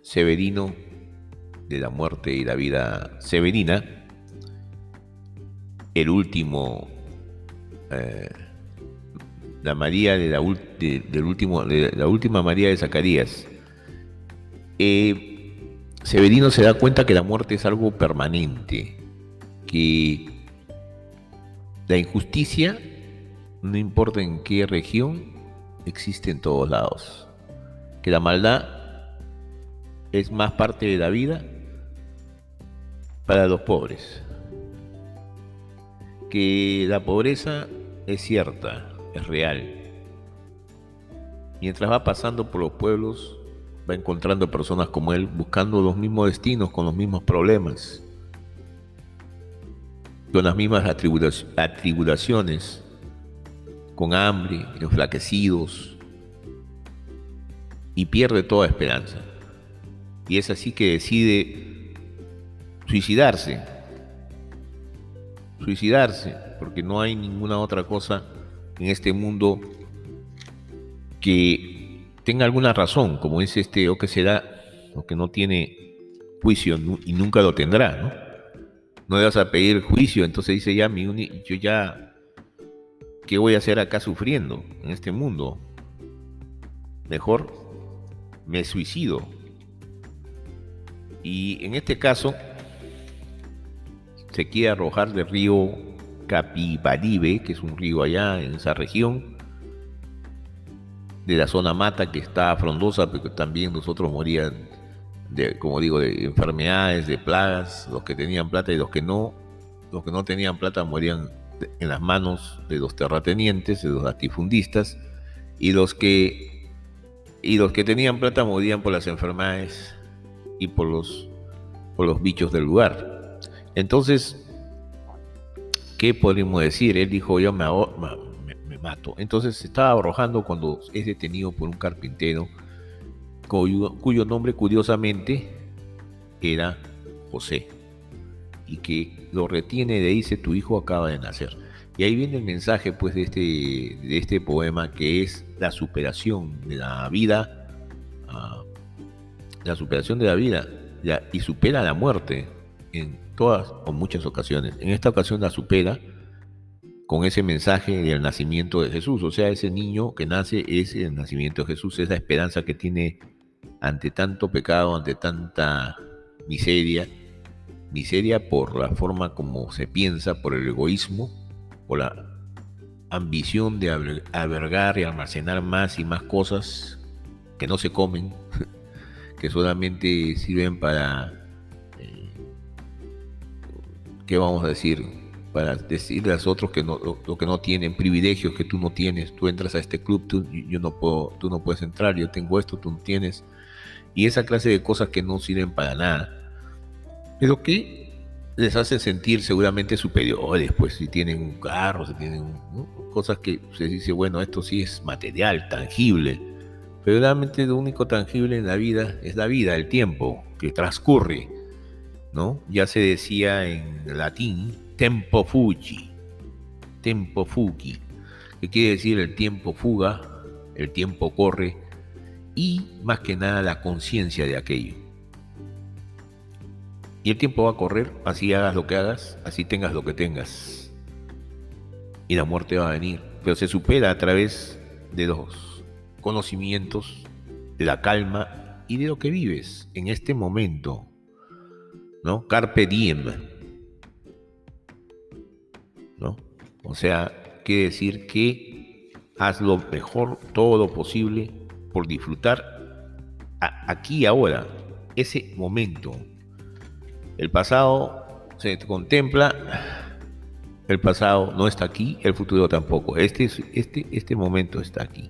Severino, de la muerte y la vida severina, el último, eh, la María de la, de- del último, la última María de Zacarías, eh, Severino se da cuenta que la muerte es algo permanente, que la injusticia, no importa en qué región, existe en todos lados que la maldad es más parte de la vida para los pobres. Que la pobreza es cierta, es real. Mientras va pasando por los pueblos, va encontrando personas como él buscando los mismos destinos, con los mismos problemas, con las mismas atribula- atribulaciones, con hambre, enflaquecidos, y pierde toda esperanza. Y es así que decide suicidarse. Suicidarse, porque no hay ninguna otra cosa en este mundo que tenga alguna razón, como dice este o que será, o que no tiene juicio y nunca lo tendrá, ¿no? No le vas a pedir juicio, entonces dice ya mi yo ya ¿qué voy a hacer acá sufriendo en este mundo? Mejor me suicido. Y en este caso, se quiere arrojar del río Capibaribe, que es un río allá en esa región, de la zona mata que está frondosa, pero también nosotros morían, de, como digo, de enfermedades, de plagas, los que tenían plata y los que no, los que no tenían plata morían en las manos de los terratenientes, de los latifundistas, y los que y los que tenían plata morían por las enfermedades y por los, por los bichos del lugar. Entonces, ¿qué podemos decir? Él dijo, yo me, me- me mato. Entonces se estaba arrojando cuando es detenido por un carpintero cuyo, cuyo nombre curiosamente era José y que lo retiene y le dice tu hijo acaba de nacer. Y ahí viene el mensaje pues de este, de este poema que es la superación de la vida, ah, la superación de la vida y supera la muerte en todas o muchas ocasiones. En esta ocasión la supera con ese mensaje del nacimiento de Jesús. O sea, ese niño que nace es el nacimiento de Jesús, es la esperanza que tiene ante tanto pecado, ante tanta miseria, miseria por la forma como se piensa, por el egoísmo, por la ambición de albergar y almacenar más y más cosas que no se comen, que solamente sirven para, eh, ¿qué vamos a decir? Para decirle a los otros que no, lo, que no tienen, privilegios que tú no tienes. Tú entras a este club, tú, yo no puedo, tú no puedes entrar, yo tengo esto, tú no tienes. Y esa clase de cosas que no sirven para nada. Pero que les hace sentir seguramente superiores, pues si tienen un carro, si tienen cosas que se dice, bueno, esto sí es material, tangible, pero realmente lo único tangible en la vida es la vida, el tiempo que transcurre, ¿no? Ya se decía en latín, tempo fugi, tempo fugi, que quiere decir el tiempo fuga, el tiempo corre, y más que nada la conciencia de aquello. Y el tiempo va a correr, así hagas lo que hagas, así tengas lo que tengas. Y la muerte va a venir, pero se supera a través de los conocimientos, de la calma y de lo que vives en este momento. ¿No? Carpe diem. ¿No? O sea, quiere decir que haz lo mejor, todo lo posible por disfrutar aquí y ahora, ese momento el pasado se contempla, el pasado no está aquí, el futuro tampoco. Este, este, este momento está aquí.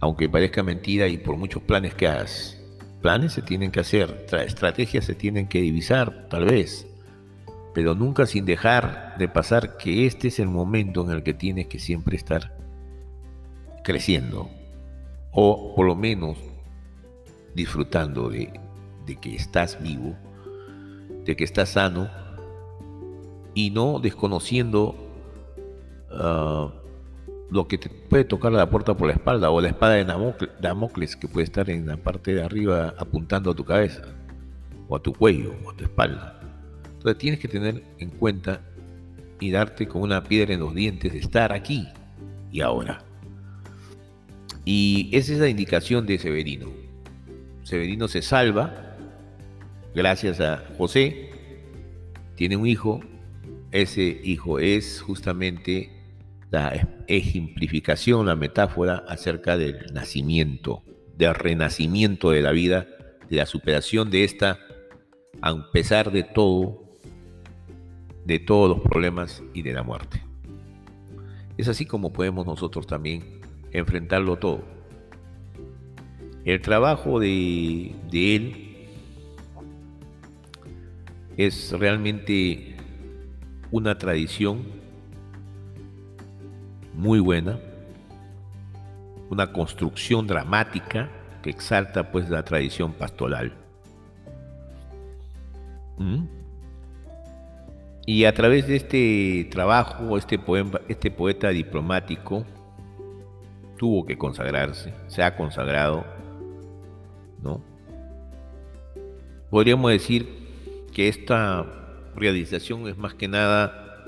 Aunque parezca mentira y por muchos planes que hagas, planes se tienen que hacer, estrategias se tienen que divisar, tal vez, pero nunca sin dejar de pasar que este es el momento en el que tienes que siempre estar creciendo, o por lo menos disfrutando de, de que estás vivo de que estás sano y no desconociendo ah, lo que te puede tocar la puerta por la espalda o la espada de Damocles que puede estar en la parte de arriba apuntando a tu cabeza o a tu cuello o a tu espalda. Entonces tienes que tener en cuenta y darte con una piedra en los dientes de estar aquí y ahora. Y esa es la indicación de Severino. Severino se salva gracias a José, tiene un hijo, ese hijo es justamente la ejemplificación, la metáfora acerca del nacimiento, del renacimiento de la vida, de la superación de esta, a pesar de todo, de todos los problemas y de la muerte. Es así como podemos nosotros también enfrentarlo todo. El trabajo de, de él es realmente una tradición muy buena, una construcción dramática que exalta pues la tradición pastoral. ¿Mm? Y a través de este trabajo, este, poema, este poeta diplomático tuvo que consagrarse, se ha consagrado, ¿no? Podríamos decir que esta realización es más que nada,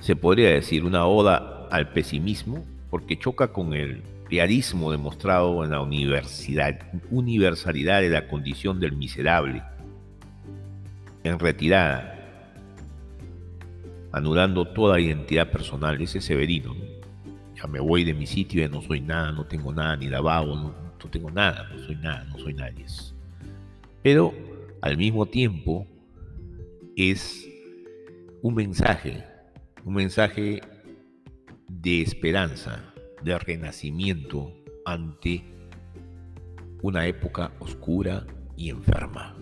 se podría decir, una oda al pesimismo, porque choca con el realismo demostrado en la universidad, universalidad de la condición del miserable, en retirada, anulando toda identidad personal, ese Severino. Ya me voy de mi sitio, ya no soy nada, no tengo nada, ni lavabo, no, no tengo nada, no soy nada, no soy nadie. Pero al mismo tiempo es un mensaje, un mensaje de esperanza, de renacimiento ante una época oscura y enferma.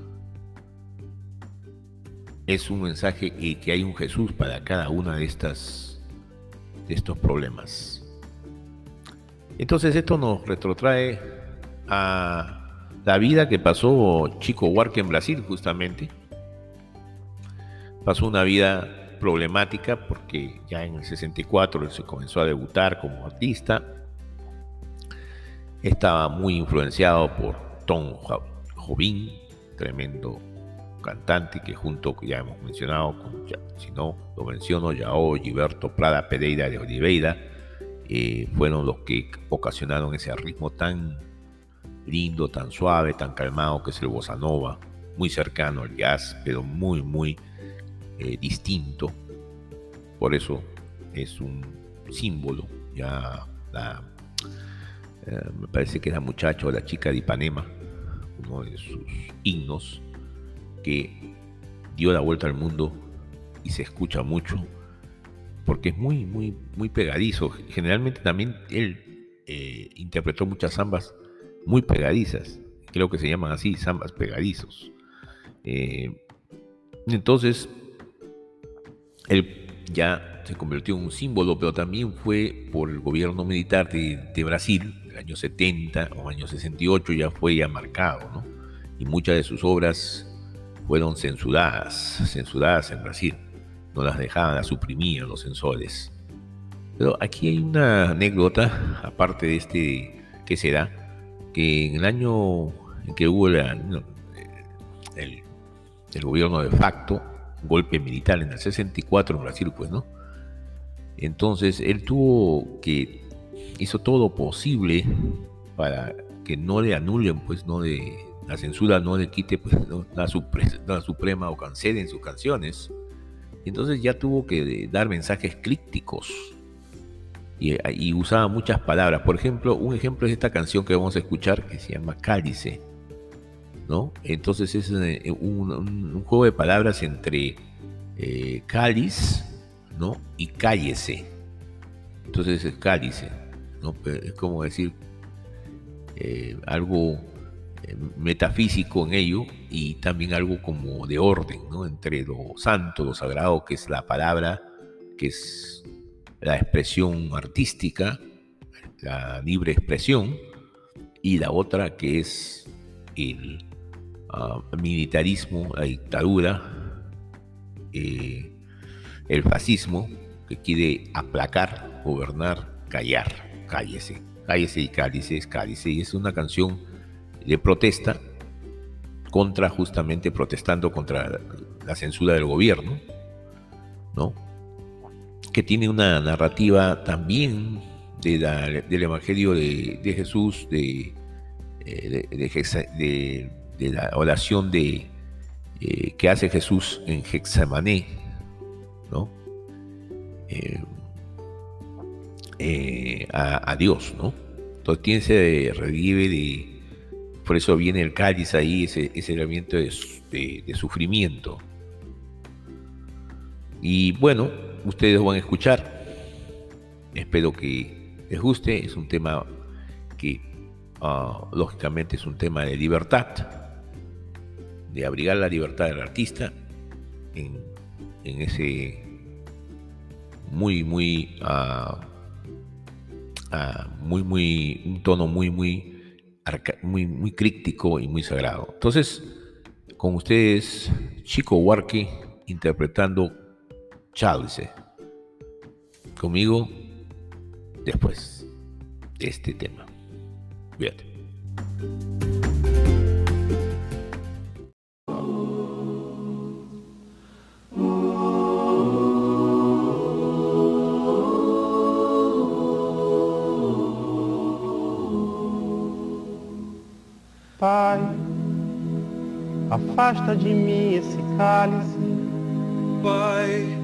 Es un mensaje y que hay un Jesús para cada una de estas de estos problemas. Entonces esto nos retrotrae a la vida que pasó Chico Huarque en Brasil, justamente. Pasó una vida problemática porque ya en el 64 él se comenzó a debutar como artista. Estaba muy influenciado por Tom Jobim, tremendo cantante que junto, ya hemos mencionado, si no lo menciono, Yao, Gilberto Prada Pereira de Oliveira, eh, fueron los que ocasionaron ese ritmo tan lindo, tan suave, tan calmado que es el bossa nova, muy cercano al jazz, pero muy, muy eh, distinto. Por eso es un símbolo. Ya eh, me parece que la muchacha o la chica de Ipanema, uno de sus himnos, que dio la vuelta al mundo y se escucha mucho porque es muy, muy, muy pegadizo. Generalmente también él eh, interpretó muchas zambas muy pegadizas, creo que se llaman así, zambas pegadizos. Eh, entonces, él ya se convirtió en un símbolo, pero también fue por el gobierno militar de, Brasil, el año 70 o año 68, ya fue ya marcado, ¿no? Y muchas de sus obras fueron censuradas, censuradas en Brasil. No las dejaban, las suprimían los censores. Pero aquí hay una anécdota, aparte de este que se que en el año en que hubo el, gobierno de facto, golpe militar en el 64 en Brasil, pues, ¿no? Entonces él tuvo que, hizo todo posible para que no le anulen, pues, no de la censura no le quite pues, la, Suprema o cancelen sus canciones. Entonces ya tuvo que dar mensajes críticos y, usaba muchas palabras. Por ejemplo, un ejemplo es esta canción que vamos a escuchar que se llama Cálice. ¿no? Entonces es eh, un, juego de palabras entre eh, cáliz ¿no? y cállese. Entonces es cálice. ¿no? Es como decir eh, algo metafísico en ello y también algo como de orden, ¿no? Entre lo santo, lo sagrado, que es la palabra, que es la expresión artística, la libre expresión, y la otra que es el ah, militarismo, la dictadura, eh, el fascismo, que quiere aplacar, gobernar, callar, cállese, cállese y cállese, cállese, y es una canción de protesta contra, justamente protestando contra la censura del gobierno, ¿no? Que tiene una narrativa también del Evangelio de, Jesús, eh, de, de, la oración de, eh, que hace Jesús en Hexamané, ¿no? Eh, a, Dios, ¿no? Entonces tiene ese revive de, por eso viene el cáliz ahí, ese, ese elemento de sufrimiento. Y bueno, ustedes van a escuchar. Espero que les guste. Es un tema que ah, lógicamente es un tema de libertad, de abrigar la libertad del artista en, ese muy, muy, uh, muy, muy, un tono muy, muy, muy, muy crítico y muy sagrado. Entonces, con ustedes, Chico Huarque interpretando Chávez. Conmigo después de este tema. Cuídate. Pai, afasta de mim esse cálice. Pai,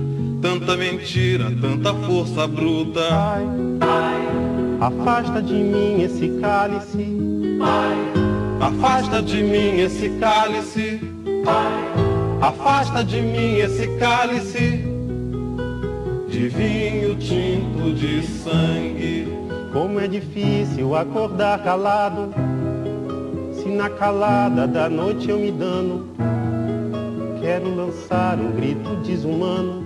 Tanta mentira, tanta força bruta. Pai, afasta de mim esse cálice. Afasta de mim esse cálice. Afasta de mim esse cálice de vinho tinto de sangue. Como é difícil acordar calado. Se na calada da noite eu me dano, quero lançar um grito desumano,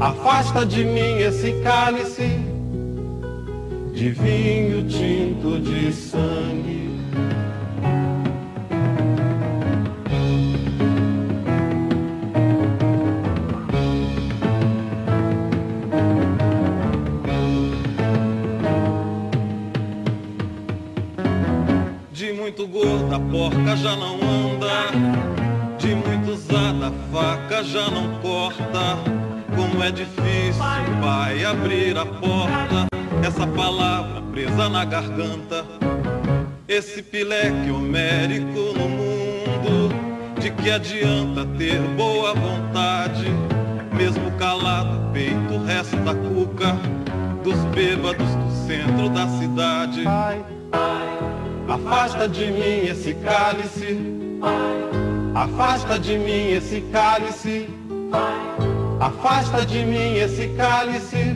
Afasta de mim esse cálice de vinho tinto de sangue. De muito gorda a porca já não anda. De muito usada a faca já não corta. Como é difícil, vai abrir a porta. Essa palavra presa na garganta. Esse pileque homérico no mundo. De que adianta ter boa vontade? Mesmo calado, o peito resta cuca. Dos bêbados do centro da cidade. Afasta de mim esse cálice. Afasta de mim esse cálice. Afasta de mim esse cálice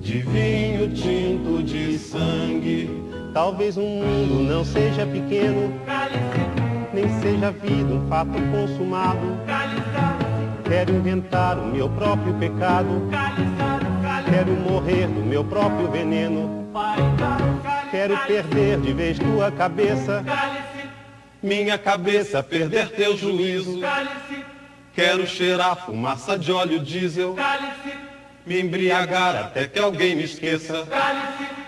de vinho tinto de sangue. talvez o mundo não seja pequeno, nem seja a vida um fato consumado. Quero inventar o meu próprio pecado. Quero morrer do meu próprio veneno. Quero perder de vez tua cabeça. Minha cabeça perder teu juízo. Quero cheirar fumaça de óleo diesel. Me embriagar até que alguém me esqueça. Ao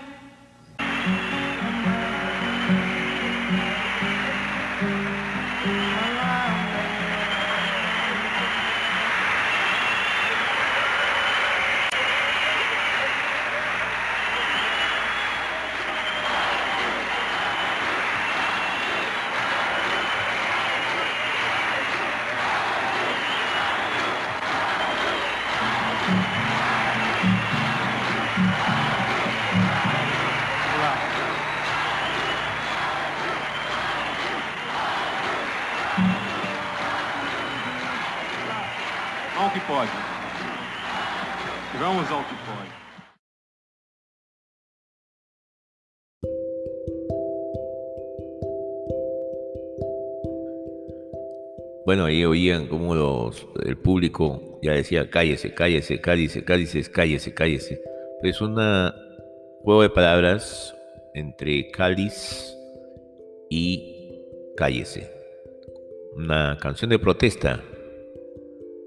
Bueno, ahí oían como los, el público ya decía, cállese, cállese, cállese, cállese, cállese, cállese. Es un juego de palabras entre cáliz y cállese. Una canción de protesta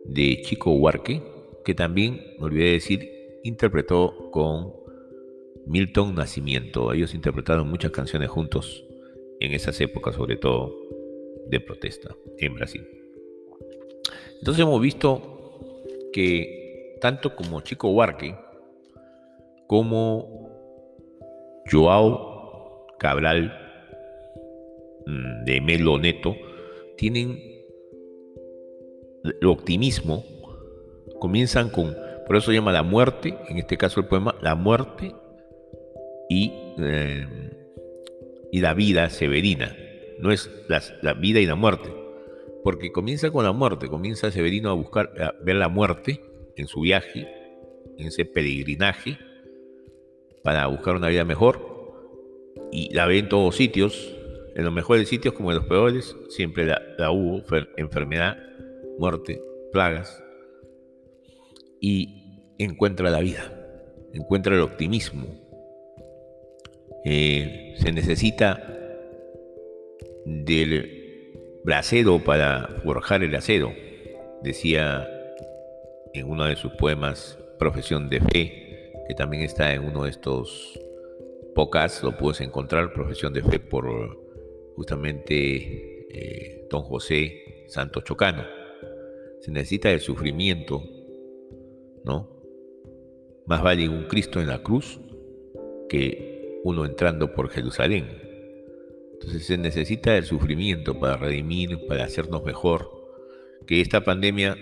de Chico Huarque, que también, me olvidé de decir, interpretó con Milton Nacimiento. Ellos interpretaron muchas canciones juntos en esas épocas, sobre todo de protesta en Brasil. Entonces hemos visto que tanto como Chico Huarque, como Joao Cabral mm, de Melo Neto, tienen el optimismo, comienzan con, por eso se llama la muerte, en este caso el poema, la muerte y, eh, y la vida severina, no es la, vida y la muerte, porque comienza con la muerte, comienza Severino a buscar, ver la muerte en su viaje, en ese peregrinaje, para buscar una vida mejor, y la ve en todos sitios, en los mejores sitios como en los peores, siempre la, la hubo, enfermedad, muerte, plagas, y encuentra la vida, encuentra el optimismo. Eh, se necesita del brasero para forjar el acero, decía en uno de sus poemas Profesión de Fe, que también está en uno de estos podcasts, lo puedes encontrar, Profesión de Fe por justamente eh, don José Santo Chocano. Se necesita el sufrimiento, ¿no? Más vale un Cristo en la cruz que uno entrando por Jerusalén. Entonces se necesita el sufrimiento para redimir, para hacernos mejor, que esta pandemia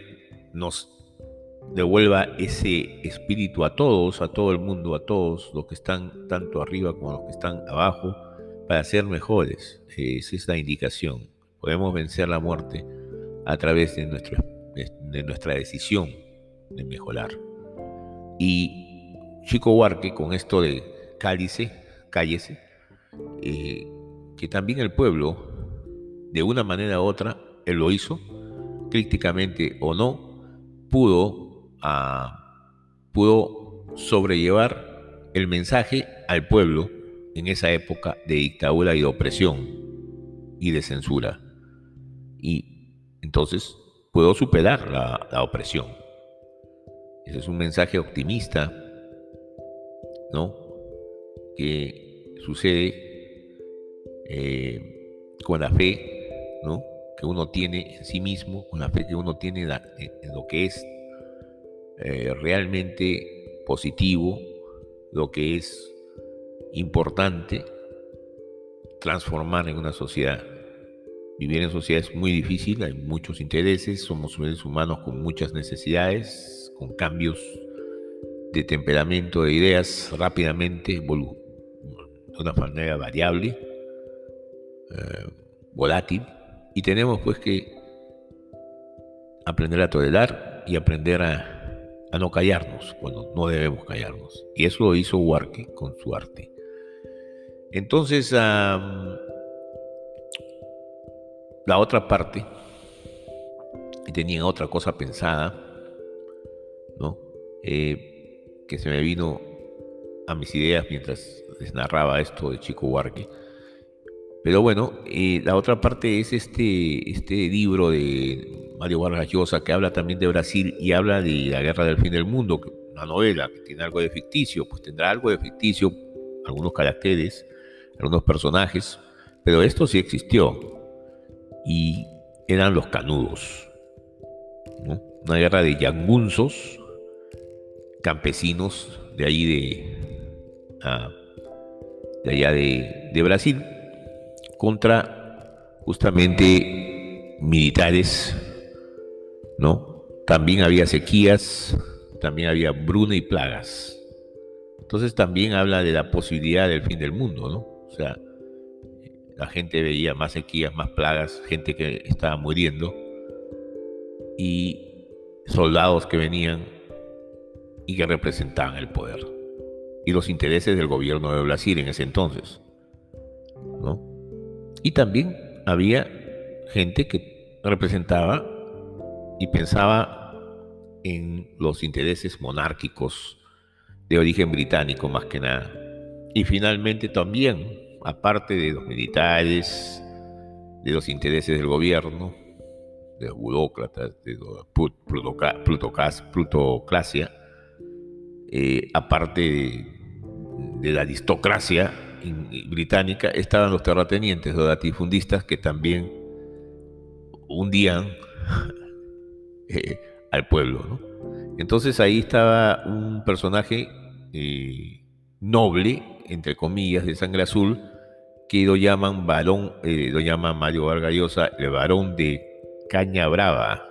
nos devuelva ese espíritu a todos, a todo el mundo, a todos los que están tanto arriba como los que están abajo, para ser mejores. Esa es la indicación. Podemos vencer la muerte a través de, nuestra decisión de mejorar. Y Chico Huarque, con esto de cálice, cállese, eh, que también el pueblo, de una manera u otra, él lo hizo, críticamente o no, pudo, ah, pudo sobrellevar el mensaje al pueblo en esa época de dictadura y de opresión y de censura. Y entonces puedo superar la, opresión. Ese es un mensaje optimista, ¿no? Que sucede eh, con la fe, ¿no? Que uno tiene en sí mismo, con la fe que uno tiene en, lo que es eh, realmente positivo, lo que es importante transformar en una sociedad. Vivir en sociedad es muy difícil, hay muchos intereses, somos seres humanos con muchas necesidades, con cambios de temperamento, de ideas rápidamente, de una manera variable, eh, volátil, y tenemos pues que aprender a tolerar y aprender a, no callarnos cuando no debemos callarnos. Y eso lo hizo Huarque con su arte. Entonces, la otra parte, tenía otra cosa pensada, ¿no? Eh, que se me vino a mis ideas mientras les narraba esto de Chico Huarque. Pero bueno, eh, la otra parte es este, este libro de Mario Vargas Llosa que habla también de Brasil y habla de la guerra del fin del mundo, una novela que tiene algo de ficticio, pues tendrá algo de ficticio, algunos caracteres, algunos personajes, pero esto sí existió. Y eran los canudos, una guerra de yangunzos, campesinos de allí de, ah, de allá de, de Brasil, contra justamente militares, ¿no? También había sequías, también había bruna y plagas. Entonces también habla de la posibilidad del fin del mundo, ¿no? O sea, la gente veía más sequías, más plagas, gente que estaba muriendo y soldados que venían y que representaban el poder y los intereses del gobierno de Brasil en ese entonces, ¿no? Y también había gente que representaba y pensaba en los intereses monárquicos de origen británico más que nada. Y finalmente también, aparte de los militares, de los intereses del gobierno, de los burócratas, de la plutocracia, eh, aparte de, de la aristocracia británica, estaban los terratenientes, los latifundistas, que también hundían eh, al pueblo. Entonces ahí estaba un personaje eh, noble, entre comillas, de sangre azul, que lo llaman varón, eh, lo llaman Mario Vargallosa, el varón de Caña Brava,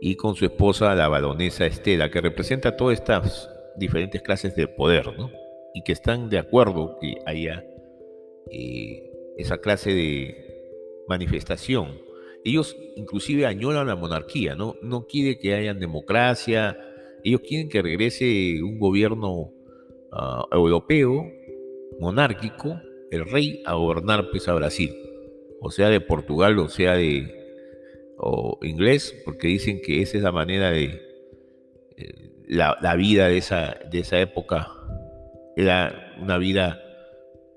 y con su esposa, la baronesa Estela, que representa todas estas diferentes clases de poder, ¿no? Y que están de acuerdo que haya esa clase de manifestación. Ellos inclusive añoran la monarquía, ¿no? No quiere que haya democracia, ellos quieren que regrese un gobierno ah, europeo, monárquico, el rey a gobernar pues a Brasil, o sea de Portugal, o sea de inglés, porque dicen que esa es la manera de eh, la, la, vida de esa, de esa época, era una vida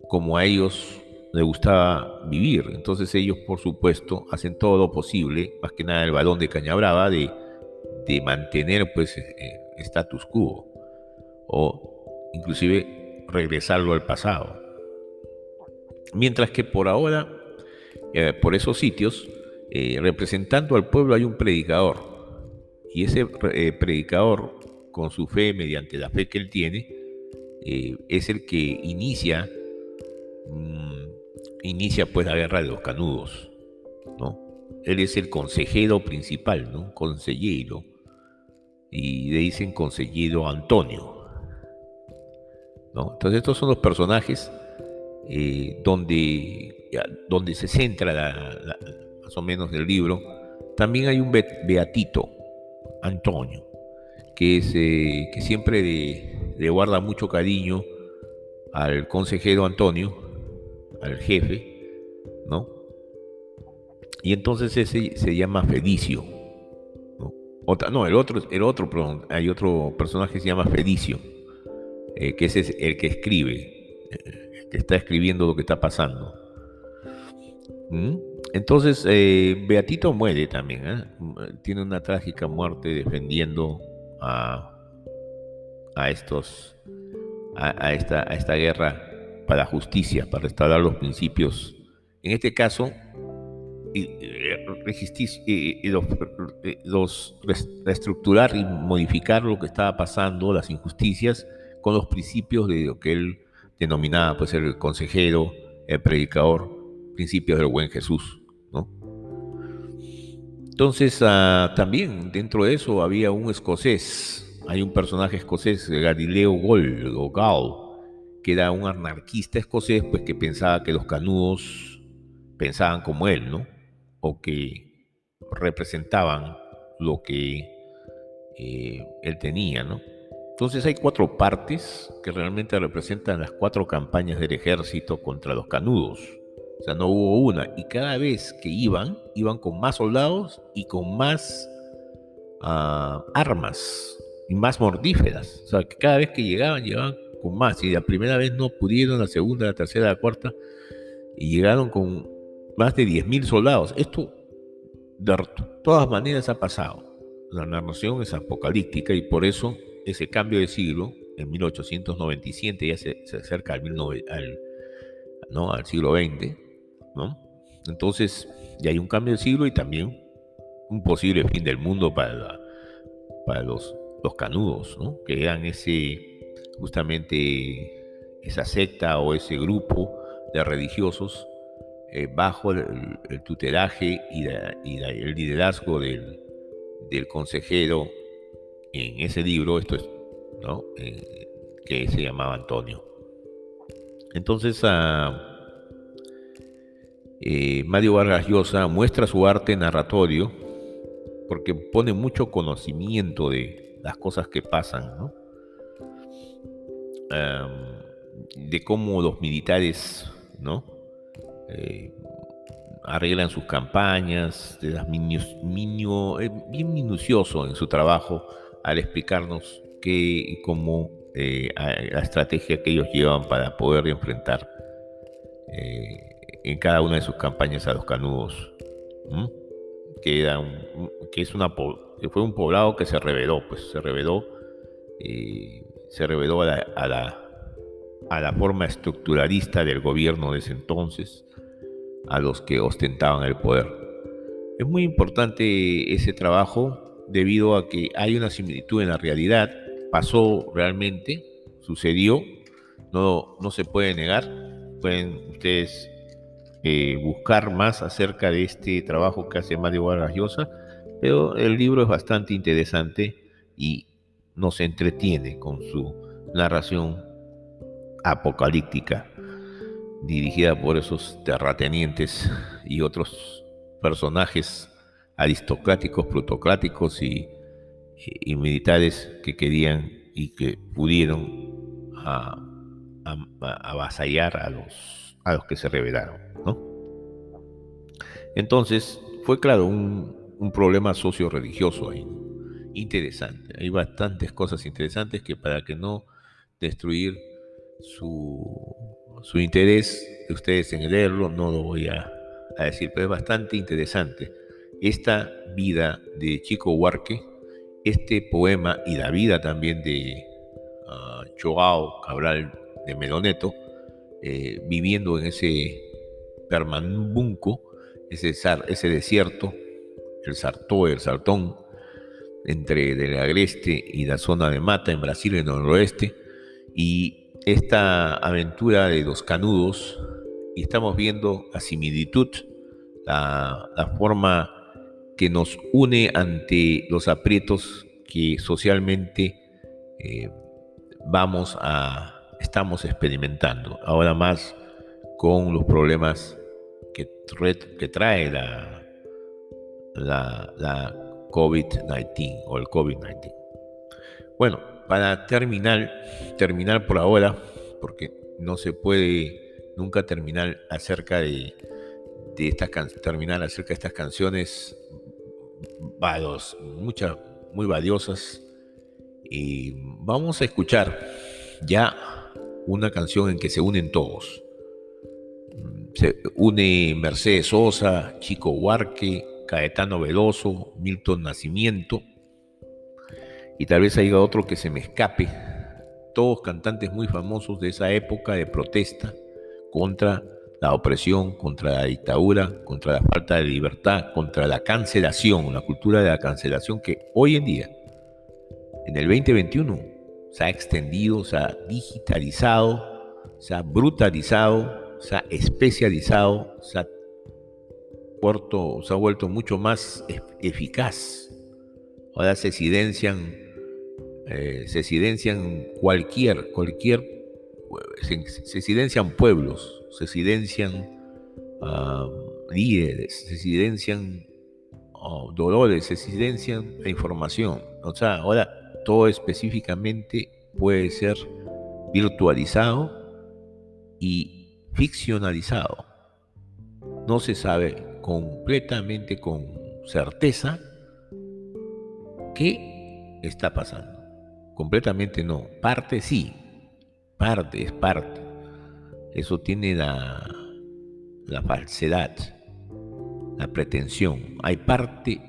como a ellos le gustaba vivir. Entonces ellos, por supuesto, hacen todo lo posible, más que nada el balón de Cañabrava, de, de mantener pues, eh, status quo o inclusive regresarlo al pasado. Mientras que por ahora, eh, por esos sitios, eh, representando al pueblo hay un predicador. Y ese eh, predicador, con su fe, mediante la fe que él tiene, es el que inicia, mm, inicia pues la guerra de los canudos. ¿no? Él es el consejero principal, ¿no? Consejero. Y le dicen consejero Antonio. ¿no? Entonces estos son los personajes eh, donde, donde se centra más o menos el libro. También hay un beatito, Antonio, que, es, eh, que siempre le, guarda mucho cariño al consejero Antonio, al jefe, ¿no? Y entonces ese se llama Felicio. ¿no? No, el otro, el otro, hay otro personaje que se llama Felicio, eh, que ese es el que escribe, eh, que está escribiendo lo que está pasando. ¿Mm? Entonces, eh, Beatito muere también, tiene una trágica muerte defendiendo a, a estos, a, esta, a esta guerra para justicia, para restaurar los principios. En este caso, y, los, reestructurar y modificar lo que estaba pasando, las injusticias, con los principios de lo que él denominaba pues el consejero, el predicador, principios del buen Jesús. ¿no? Entonces ah, también dentro de eso había un escocés, hay un personaje escocés, Galileo Gol, o Gall, que era un anarquista escocés pues que pensaba que los canudos pensaban como él, ¿no? o que representaban lo que eh, él tenía, ¿no? Entonces hay cuatro partes que realmente representan las cuatro campañas del ejército contra los canudos. O sea, no hubo una. Y cada vez que iban, iban con más soldados y con más ah, armas y más mortíferas. O sea, que cada vez que llegaban, llegaban con más. Y la primera vez no pudieron, la segunda, la tercera, la cuarta. Y llegaron con más de 10.000 soldados. Esto de todas maneras ha pasado. La narración es apocalíptica y por eso ese cambio de siglo, en 1897, ya se, acerca al, ¿no? al siglo XX, ¿no? Entonces, ya hay un cambio de siglo y también un posible fin del mundo para, para los, los canudos, ¿no? que eran ese, justamente esa secta o ese grupo de religiosos eh, bajo el, tutelaje y, el liderazgo del, consejero en ese libro, esto es, ¿no? Eh, que se llamaba Antonio. Entonces, ah, eh, Mario Vargas Llosa muestra su arte narratorio porque pone mucho conocimiento de las cosas que pasan, ¿no? de cómo los militares, ¿no? Eh, arreglan sus campañas, de las eh, bien minucioso en su trabajo al explicarnos qué y cómo eh, la estrategia que ellos llevan para poder enfrentar en cada una de sus campañas a los canudos. Que, que, es una, fue un poblado que se reveló, pues se reveló, se reveló a la, forma estructuralista del gobierno de ese entonces, a los que ostentaban el poder. Es muy importante ese trabajo debido a que hay una similitud en la realidad, pasó realmente, sucedió, no, no se puede negar, pueden ustedes eh, buscar más acerca de este trabajo que hace Mario Vargas pero el libro es bastante interesante y nos entretiene con su narración apocalíptica dirigida por esos terratenientes y otros personajes aristocráticos, plutocráticos y, militares que querían y que pudieron avasallar a los, a los que se rebelaron. Entonces, fue claro un, un problema socio-religioso ahí, interesante. Hay bastantes cosas interesantes que para que no destruir su, su interés de ustedes en leerlo, no lo voy a, decir, pero es bastante interesante. Esta vida de Chico Huarque este poema y la vida también de uh, Cabral de Meloneto, eh, viviendo en ese Pernambunco, ese, ese desierto, el Sartó, el Sartón, entre el agreste y la zona de Mata en Brasil, en el noroeste, y esta aventura de los canudos, estamos viendo la similitud, la, forma que nos une ante los aprietos que socialmente eh, vamos a, estamos experimentando, ahora más con los problemas que, que trae la, la, la COVID-19 o el COVID-19. Bueno, para terminar, terminar por ahora, porque no se puede nunca terminar acerca de, estas terminar acerca de estas canciones muchas muy valiosas y vamos a escuchar ya una canción en que se unen todos. Se une Mercedes Sosa, Chico Huarque, Caetano Veloso, Milton Nacimiento, y tal vez haya otro que se me escape, todos cantantes muy famosos de esa época de protesta contra la opresión, contra la dictadura, contra la falta de libertad, contra la cancelación, la cultura de la cancelación que hoy en día, en el 2021, se ha extendido, se ha digitalizado, se ha brutalizado, se ha especializado, se ha se ha vuelto mucho más eficaz. Ahora se silencian, eh, se silencian cualquier, cualquier, se, silencian pueblos, se silencian ah, líderes, se silencian oh, dolores, se silencian la información. O sea, ahora todo específicamente puede ser virtualizado y ficcionalizado. No se sabe completamente con certeza qué está pasando. Completamente no. Parte sí. Parte es parte. Eso tiene la, la falsedad, la pretensión. Hay parte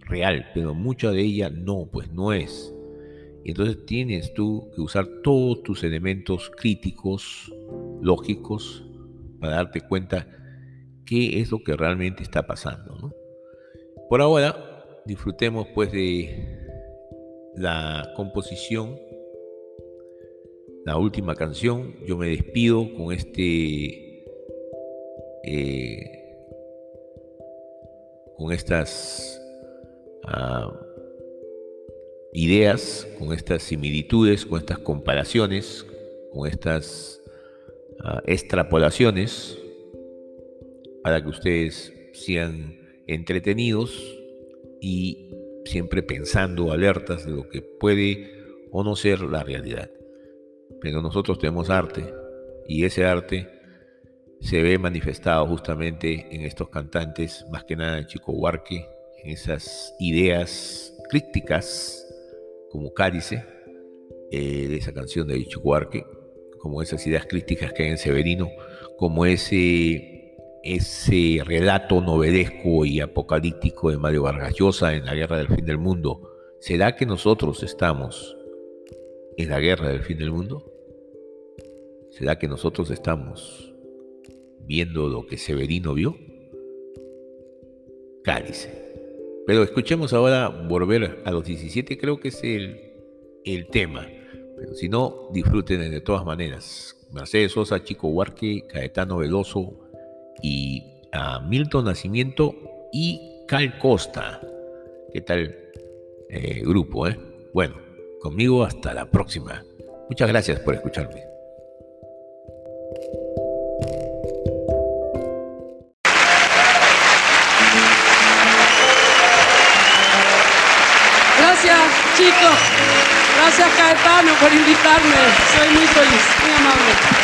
real, pero mucha de ella no, pues no es. Y entonces tienes tú que usar todos tus elementos críticos, lógicos, para darte cuenta qué es lo que realmente está pasando. Por ahora, disfrutemos pues de la composición, la última canción. Yo me despido con este, eh, con estas ah, ideas, con estas similitudes, con estas comparaciones, con estas ah, extrapolaciones para que ustedes sean entretenidos y siempre pensando alertas de lo que puede o no ser la realidad. Pero nosotros tenemos arte y ese arte se ve manifestado justamente en estos cantantes, más que nada en Chico Huarque, en esas ideas críticas como Cádice, eh, de esa canción de Chico Huarque, como esas ideas críticas que hay en Severino, como ese ese relato novelesco y apocalíptico de Mario Vargas Llosa en la guerra del fin del mundo, ¿será que nosotros estamos en la guerra del fin del mundo? ¿Será que nosotros estamos viendo lo que Severino vio? Cálice. Pero escuchemos ahora volver a los 17, creo que es el, el tema. Pero si no, disfruten de todas maneras. Mercedes Sosa, Chico Huarque, Caetano Veloso, y a Milton Nacimiento y Cal Costa. ¿Qué tal eh, grupo? Eh? Bueno, conmigo hasta la próxima. Muchas gracias por escucharme. Gracias, chicos. Gracias, Caetano, por invitarme. Soy muy feliz, muy amable.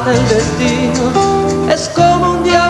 ata el destino. Es como un diamante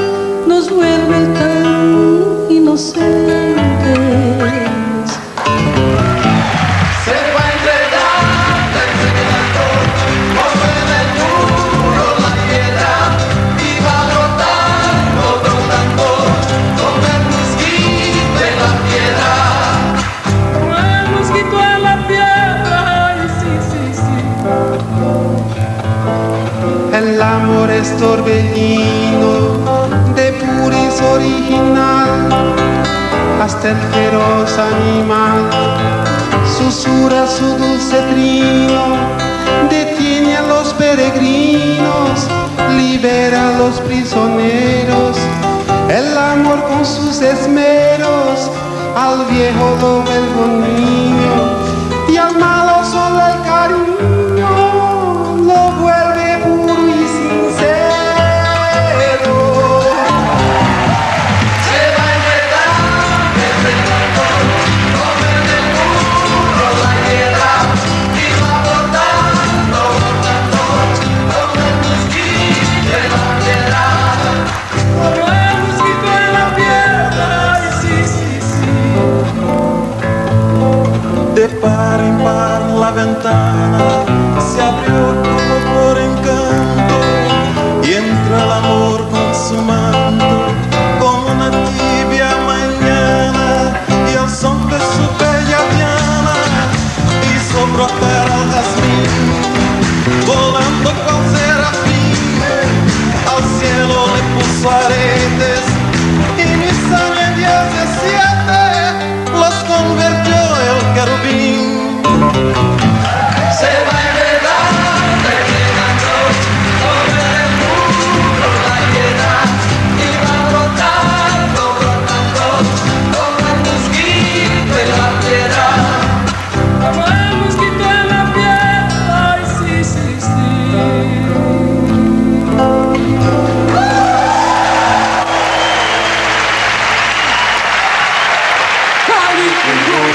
nos vuelve tan inocentes. Original, hasta el feroz animal susurra su dulce trino, detiene a los peregrinos, libera a los prisioneros. El amor con sus esmeros al viejo lo niño